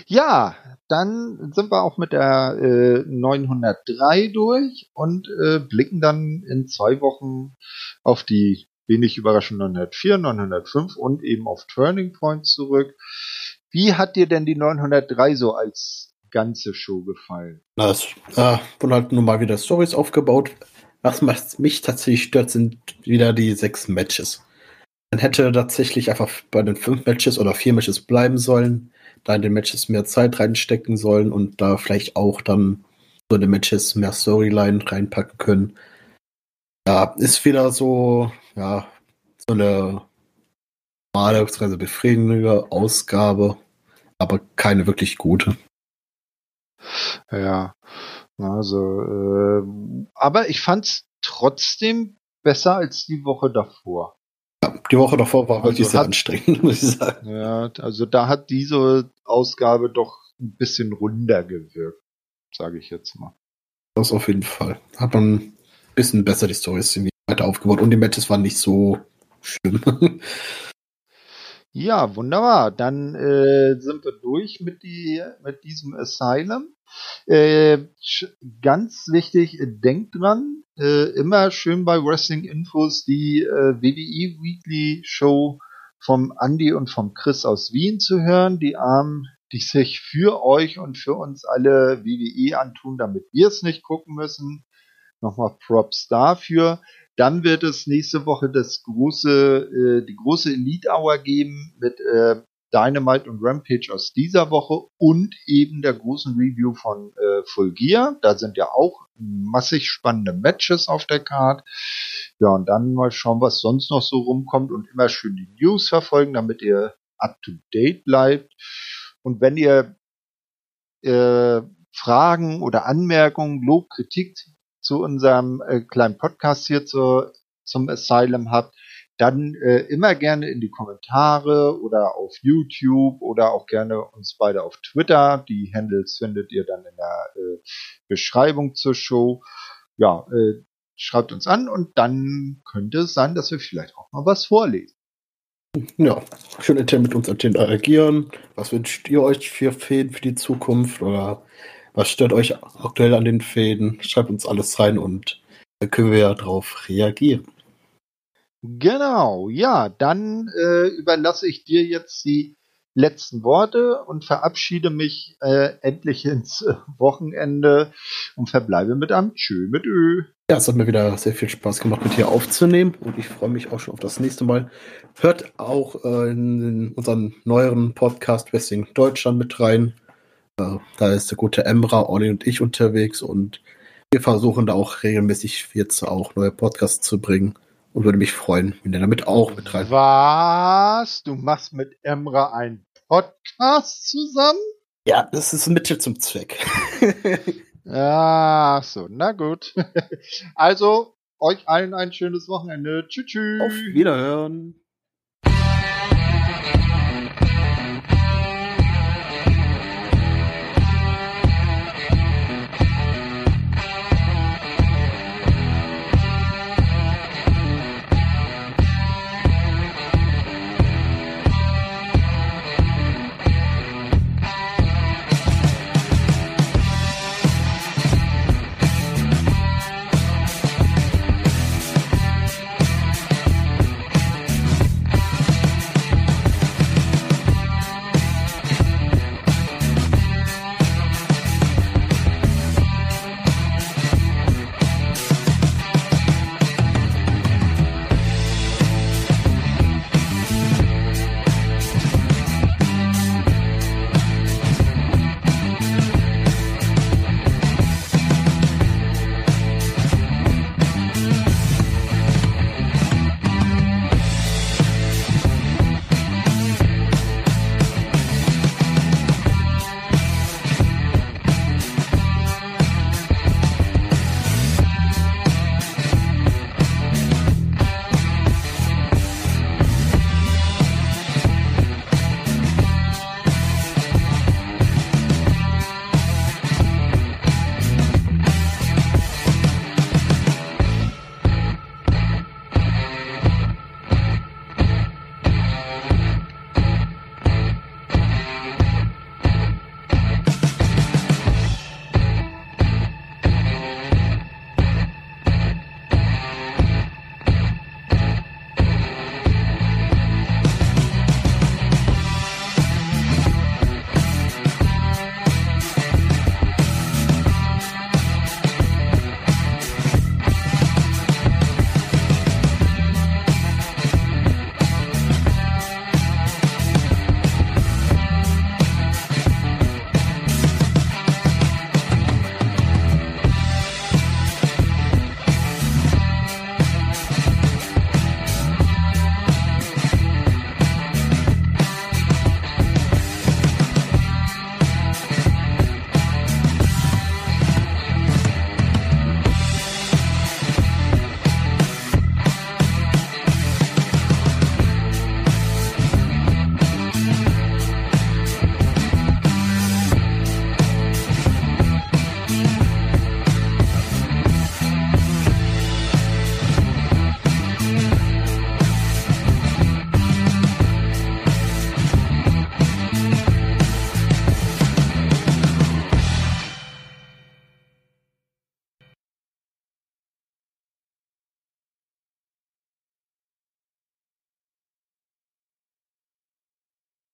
ja, dann sind wir auch mit der äh, 903 durch und äh, blicken dann in zwei Wochen auf die wenig überraschend 904, 905 und eben auf Turning Point zurück. Wie hat dir denn die 903 so als ganze Show gefallen? Na, es äh, wurden halt nun mal wieder Stories aufgebaut. Was mich tatsächlich stört, sind wieder die sechs Matches. Man hätte tatsächlich einfach bei den fünf Matches oder vier Matches bleiben sollen, da in den Matches mehr Zeit reinstecken sollen und da vielleicht auch dann so in den Matches mehr Storyline reinpacken können. Ja, ist wieder so, ja, so eine normale befriedigende Ausgabe, aber keine wirklich gute. Ja, also, äh, aber ich fand's trotzdem besser als die Woche davor. Ja, die Woche davor war wirklich also sehr hat, anstrengend, muss ich sagen. Ja, also da hat diese Ausgabe doch ein bisschen runder gewirkt, sage ich jetzt mal. Das auf jeden Fall. Hat man ein bisschen besser die Storys weiter aufgebaut und die Matches waren nicht so schlimm. Ja, wunderbar. Dann äh, sind wir durch mit, die, mit diesem Asylum. Äh, ganz wichtig, denkt dran, äh, immer schön bei Wrestling Infos die äh, WWE Weekly Show vom Andy und vom Chris aus Wien zu hören. Die Armen, die sich für euch und für uns alle WWE antun, damit wir es nicht gucken müssen. Nochmal Props dafür. Dann wird es nächste Woche das große, äh, die große Elite Hour geben mit äh, Dynamite und Rampage aus dieser Woche und eben der großen Review von äh, Full Gear. Da sind ja auch massig spannende Matches auf der Card. Ja, und dann mal schauen, was sonst noch so rumkommt und immer schön die News verfolgen, damit ihr up to date bleibt. Und wenn ihr äh, Fragen oder Anmerkungen, Lob, Kritik zu unserem äh, kleinen Podcast hier zu, zum Asylum habt, dann äh, immer gerne in die Kommentare oder auf YouTube oder auch gerne uns beide auf Twitter. Die Handles findet ihr dann in der äh, Beschreibung zur Show. Ja, äh, schreibt uns an und dann könnte es sein, dass wir vielleicht auch mal was vorlesen. Ja, schön mit uns interagieren. Was wünscht ihr euch für Fäden für die Zukunft oder was stört euch aktuell an den Fäden? Schreibt uns alles rein und dann können wir ja drauf reagieren. Genau, ja, dann äh, überlasse ich dir jetzt die letzten Worte und verabschiede mich äh, endlich ins äh, Wochenende und verbleibe mit einem Tschö mit Ö. Ja, es hat mir wieder sehr viel Spaß gemacht, mit dir aufzunehmen und ich freue mich auch schon auf das nächste Mal. Hört auch äh, in unseren neueren Podcast Wrestling Deutschland mit rein. Da ist der gute Emra, Olli und ich unterwegs und wir versuchen da auch regelmäßig jetzt auch neue Podcasts zu bringen und würde mich freuen, wenn ihr damit auch mit rein. Was? Du machst mit Emra einen Podcast zusammen? Ja, das ist Mittel zum Zweck. Ach so, na gut. Also, euch allen ein schönes Wochenende. Tschüss. tschüss. Auf Wiederhören.